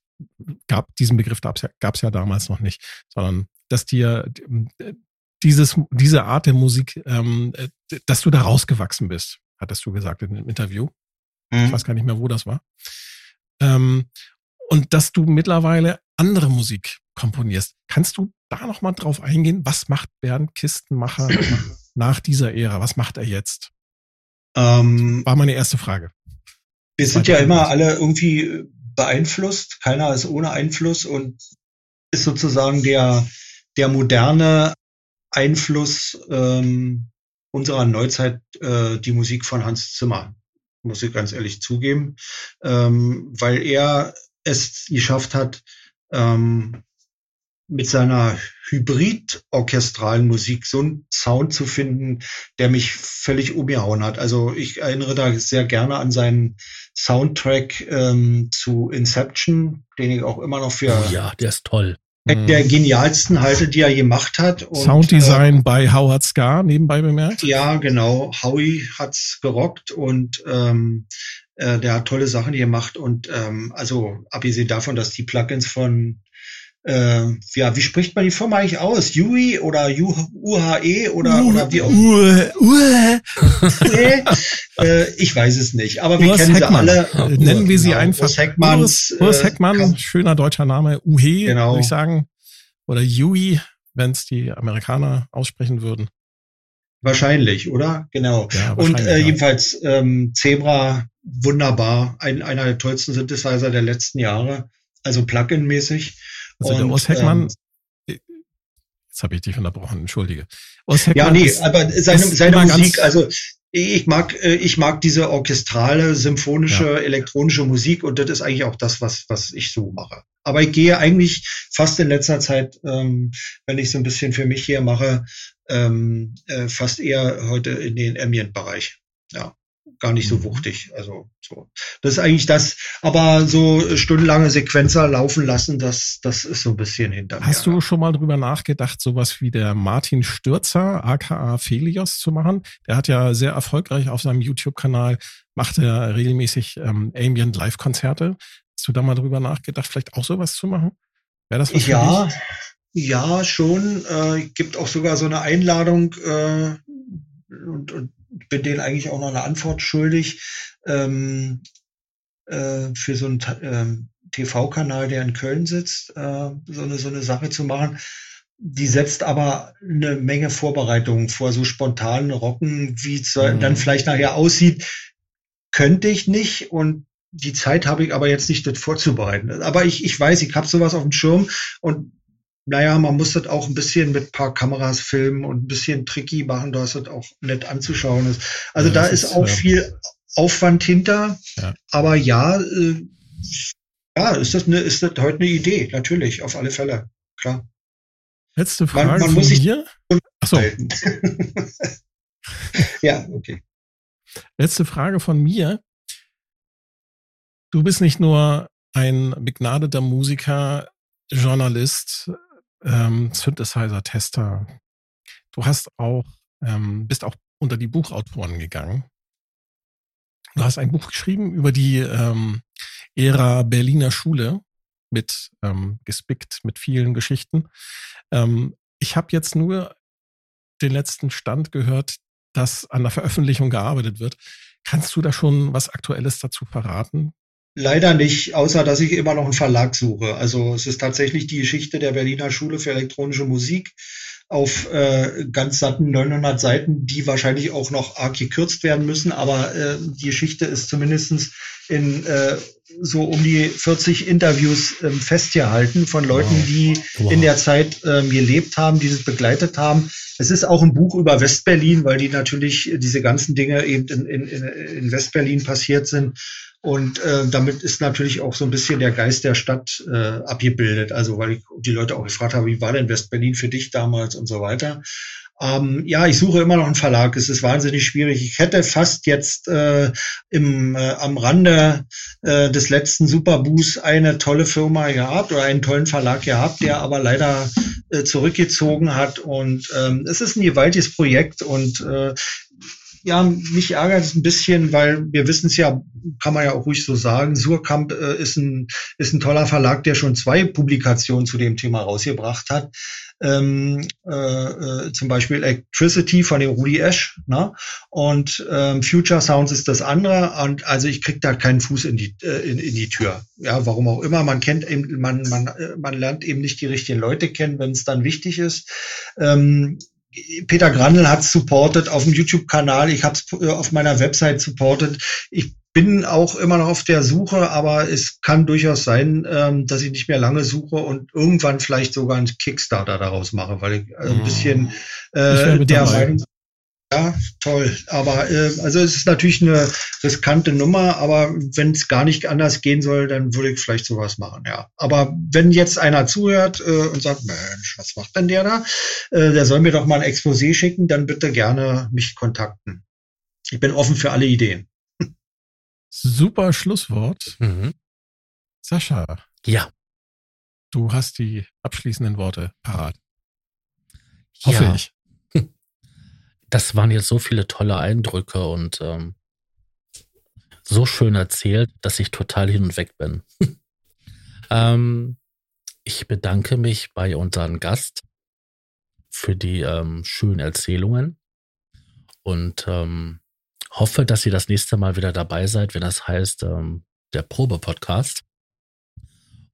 gab, diesen Begriff gab es ja, gab's ja damals noch nicht, sondern dass dir äh, dieses, diese Art der Musik, ähm, äh, dass du da rausgewachsen bist, hattest du gesagt in dem Interview. Mhm. Ich weiß gar nicht mehr, wo das war. Ähm, und dass du mittlerweile andere Musik komponierst. Kannst du da nochmal drauf eingehen? Was macht Bernd Kistenmacher nach dieser Ära? Was macht er jetzt? Ähm, War meine erste Frage. Wir sind ja immer alle irgendwie beeinflusst. Keiner ist ohne Einfluss und ist sozusagen der, der moderne Einfluss ähm, unserer Neuzeit äh, die Musik von Hans Zimmer, muss ich ganz ehrlich zugeben, ähm, weil er es geschafft hat, ähm, mit seiner hybrid-orchestralen Musik so einen Sound zu finden, der mich völlig umgehauen hat. Also ich erinnere da sehr gerne an seinen Soundtrack ähm, zu Inception, den ich auch immer noch für oh ja, der ist toll. Der genialsten halte, die er gemacht hat. Und, Sounddesign äh, bei Howard Scar, nebenbei bemerkt. Ja, genau. Howie hat's gerockt und ähm, äh, der hat tolle Sachen gemacht. Und ähm, also abgesehen davon, dass die Plugins von äh, ja, wie spricht man die Firma eigentlich aus? UI oder UHE oder, U oder wie auch immer? äh, ich weiß es nicht, aber wir Urs kennen Heckmann. sie alle. Nennen wir sie genau. einfach. Urs Heckmann. Urs, Urs äh, Heckmann, äh, schöner deutscher Name. UHE, genau. würde ich sagen. Oder UI, wenn es die Amerikaner aussprechen würden. Wahrscheinlich, oder? Genau. Ja, Und äh, jedenfalls ähm, Zebra, wunderbar. Ein, einer der tollsten Synthesizer der letzten Jahre. Also Plugin-mäßig. Also und, der Urs Heckmann, ähm, jetzt habe ich dich unterbrochen, entschuldige. Urs Heckmann ja, nee, ist, aber seine, seine Musik, also ich mag, äh, ich mag diese orchestrale, symphonische, ja. elektronische Musik und das ist eigentlich auch das, was, was ich so mache. Aber ich gehe eigentlich fast in letzter Zeit, ähm, wenn ich so ein bisschen für mich hier mache, ähm, äh, fast eher heute in den Ambient-Bereich. Ja gar nicht so mhm. wuchtig. Also so. Das ist eigentlich das, aber so stundenlange Sequenzer laufen lassen, das, das ist so ein bisschen hinter Hast du schon mal drüber nachgedacht, sowas wie der Martin Stürzer, aka Felios, zu machen? Der hat ja sehr erfolgreich auf seinem YouTube-Kanal, macht er regelmäßig ähm, Ambient Live-Konzerte. Hast du da mal drüber nachgedacht, vielleicht auch sowas zu machen? Wäre das was ja? Ja, schon. Äh, gibt auch sogar so eine Einladung äh, und, und bin denen eigentlich auch noch eine Antwort schuldig ähm, äh, für so einen ähm, TV-Kanal, der in Köln sitzt, äh, so eine so eine Sache zu machen. Die setzt aber eine Menge Vorbereitungen vor, so spontanen Rocken, wie es mhm. dann vielleicht nachher aussieht, könnte ich nicht und die Zeit habe ich aber jetzt nicht, das vorzubereiten. Aber ich, ich weiß, ich habe sowas auf dem Schirm und naja, man muss das auch ein bisschen mit paar Kameras filmen und ein bisschen tricky machen, dass das auch nett anzuschauen ist. Also ja, da ist, ist auch ja. viel Aufwand hinter. Ja. Aber ja, äh, ja, ist das, eine, ist das heute eine Idee, natürlich, auf alle Fälle, klar. Letzte Frage man, man muss sich hier. Achso. ja, okay. Letzte Frage von mir. Du bist nicht nur ein begnadeter Musiker, Journalist, ähm, Synthesizer-Tester. Du hast auch, ähm, bist auch unter die Buchautoren gegangen. Du hast ein Buch geschrieben über die ähm, Ära Berliner Schule mit ähm, gespickt mit vielen Geschichten. Ähm, ich habe jetzt nur den letzten Stand gehört, dass an der Veröffentlichung gearbeitet wird. Kannst du da schon was Aktuelles dazu verraten? Leider nicht, außer dass ich immer noch einen Verlag suche. Also es ist tatsächlich die Geschichte der Berliner Schule für elektronische Musik auf äh, ganz satten 900 Seiten, die wahrscheinlich auch noch arg gekürzt werden müssen. Aber äh, die Geschichte ist zumindestens in äh, so um die 40 Interviews ähm, festgehalten von Leuten, wow. die wow. in der Zeit ähm, gelebt haben, die es begleitet haben. Es ist auch ein Buch über Westberlin, weil die natürlich diese ganzen Dinge eben in, in, in Westberlin passiert sind. Und äh, damit ist natürlich auch so ein bisschen der Geist der Stadt äh, abgebildet. Also weil ich die Leute auch gefragt habe, wie war denn Westberlin für dich damals und so weiter. Ähm, ja, ich suche immer noch einen Verlag. Es ist wahnsinnig schwierig. Ich hätte fast jetzt äh, im, äh, am Rande äh, des letzten Superboos eine tolle Firma gehabt oder einen tollen Verlag gehabt, der aber leider äh, zurückgezogen hat. Und ähm, es ist ein gewaltiges Projekt und äh, ja, mich ärgert es ein bisschen, weil wir wissen es ja, kann man ja auch ruhig so sagen, Surkamp äh, ist, ein, ist ein toller Verlag, der schon zwei Publikationen zu dem Thema rausgebracht hat. Ähm, äh, äh, zum Beispiel Electricity von dem Rudi Esch ne? und ähm, Future Sounds ist das andere. Und also ich krieg da keinen Fuß in die äh, in, in die Tür. Ja warum auch immer. Man kennt eben man man äh, man lernt eben nicht die richtigen Leute kennen wenn es dann wichtig ist. Ähm, Peter Grandl hat supported auf dem YouTube-Kanal. Ich habe es äh, auf meiner Website supported. Ich bin auch immer noch auf der Suche, aber es kann durchaus sein, ähm, dass ich nicht mehr lange suche und irgendwann vielleicht sogar einen Kickstarter daraus mache, weil ich ein bisschen äh, der Meinung ja, toll. Aber äh, also es ist natürlich eine riskante Nummer, aber wenn es gar nicht anders gehen soll, dann würde ich vielleicht sowas machen, ja. Aber wenn jetzt einer zuhört äh, und sagt, Mensch, was macht denn der da? Äh, der soll mir doch mal ein Exposé schicken, dann bitte gerne mich kontakten. Ich bin offen für alle Ideen. Super Schlusswort. Mhm. Sascha. Ja. Du hast die abschließenden Worte parat. Hoffe ja. ich das waren jetzt so viele tolle Eindrücke und ähm, so schön erzählt, dass ich total hin und weg bin. ähm, ich bedanke mich bei unserem Gast für die ähm, schönen Erzählungen und ähm, hoffe, dass ihr das nächste Mal wieder dabei seid, wenn das heißt ähm, der Probe-Podcast.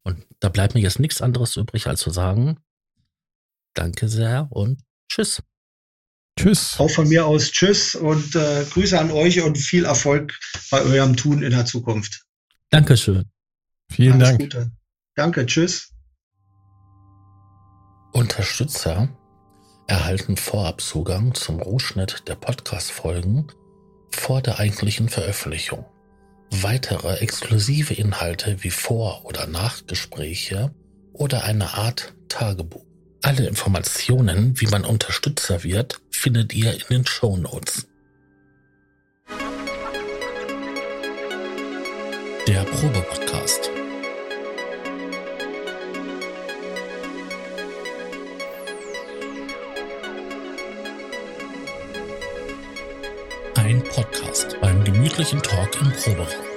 Und da bleibt mir jetzt nichts anderes übrig, als zu sagen, danke sehr und tschüss. Tschüss. Auch von mir aus Tschüss und äh, Grüße an euch und viel Erfolg bei eurem Tun in der Zukunft. Dankeschön. Vielen Alles Dank. Gute. Danke, tschüss. Unterstützer erhalten Vorabzugang zum Rohschnitt der Podcast-Folgen vor der eigentlichen Veröffentlichung. Weitere exklusive Inhalte wie Vor- oder Nachgespräche oder eine Art Tagebuch. Alle Informationen, wie man Unterstützer wird, findet ihr in den Show Notes. Der Probe-Podcast. Ein Podcast beim gemütlichen Talk im Proberaum.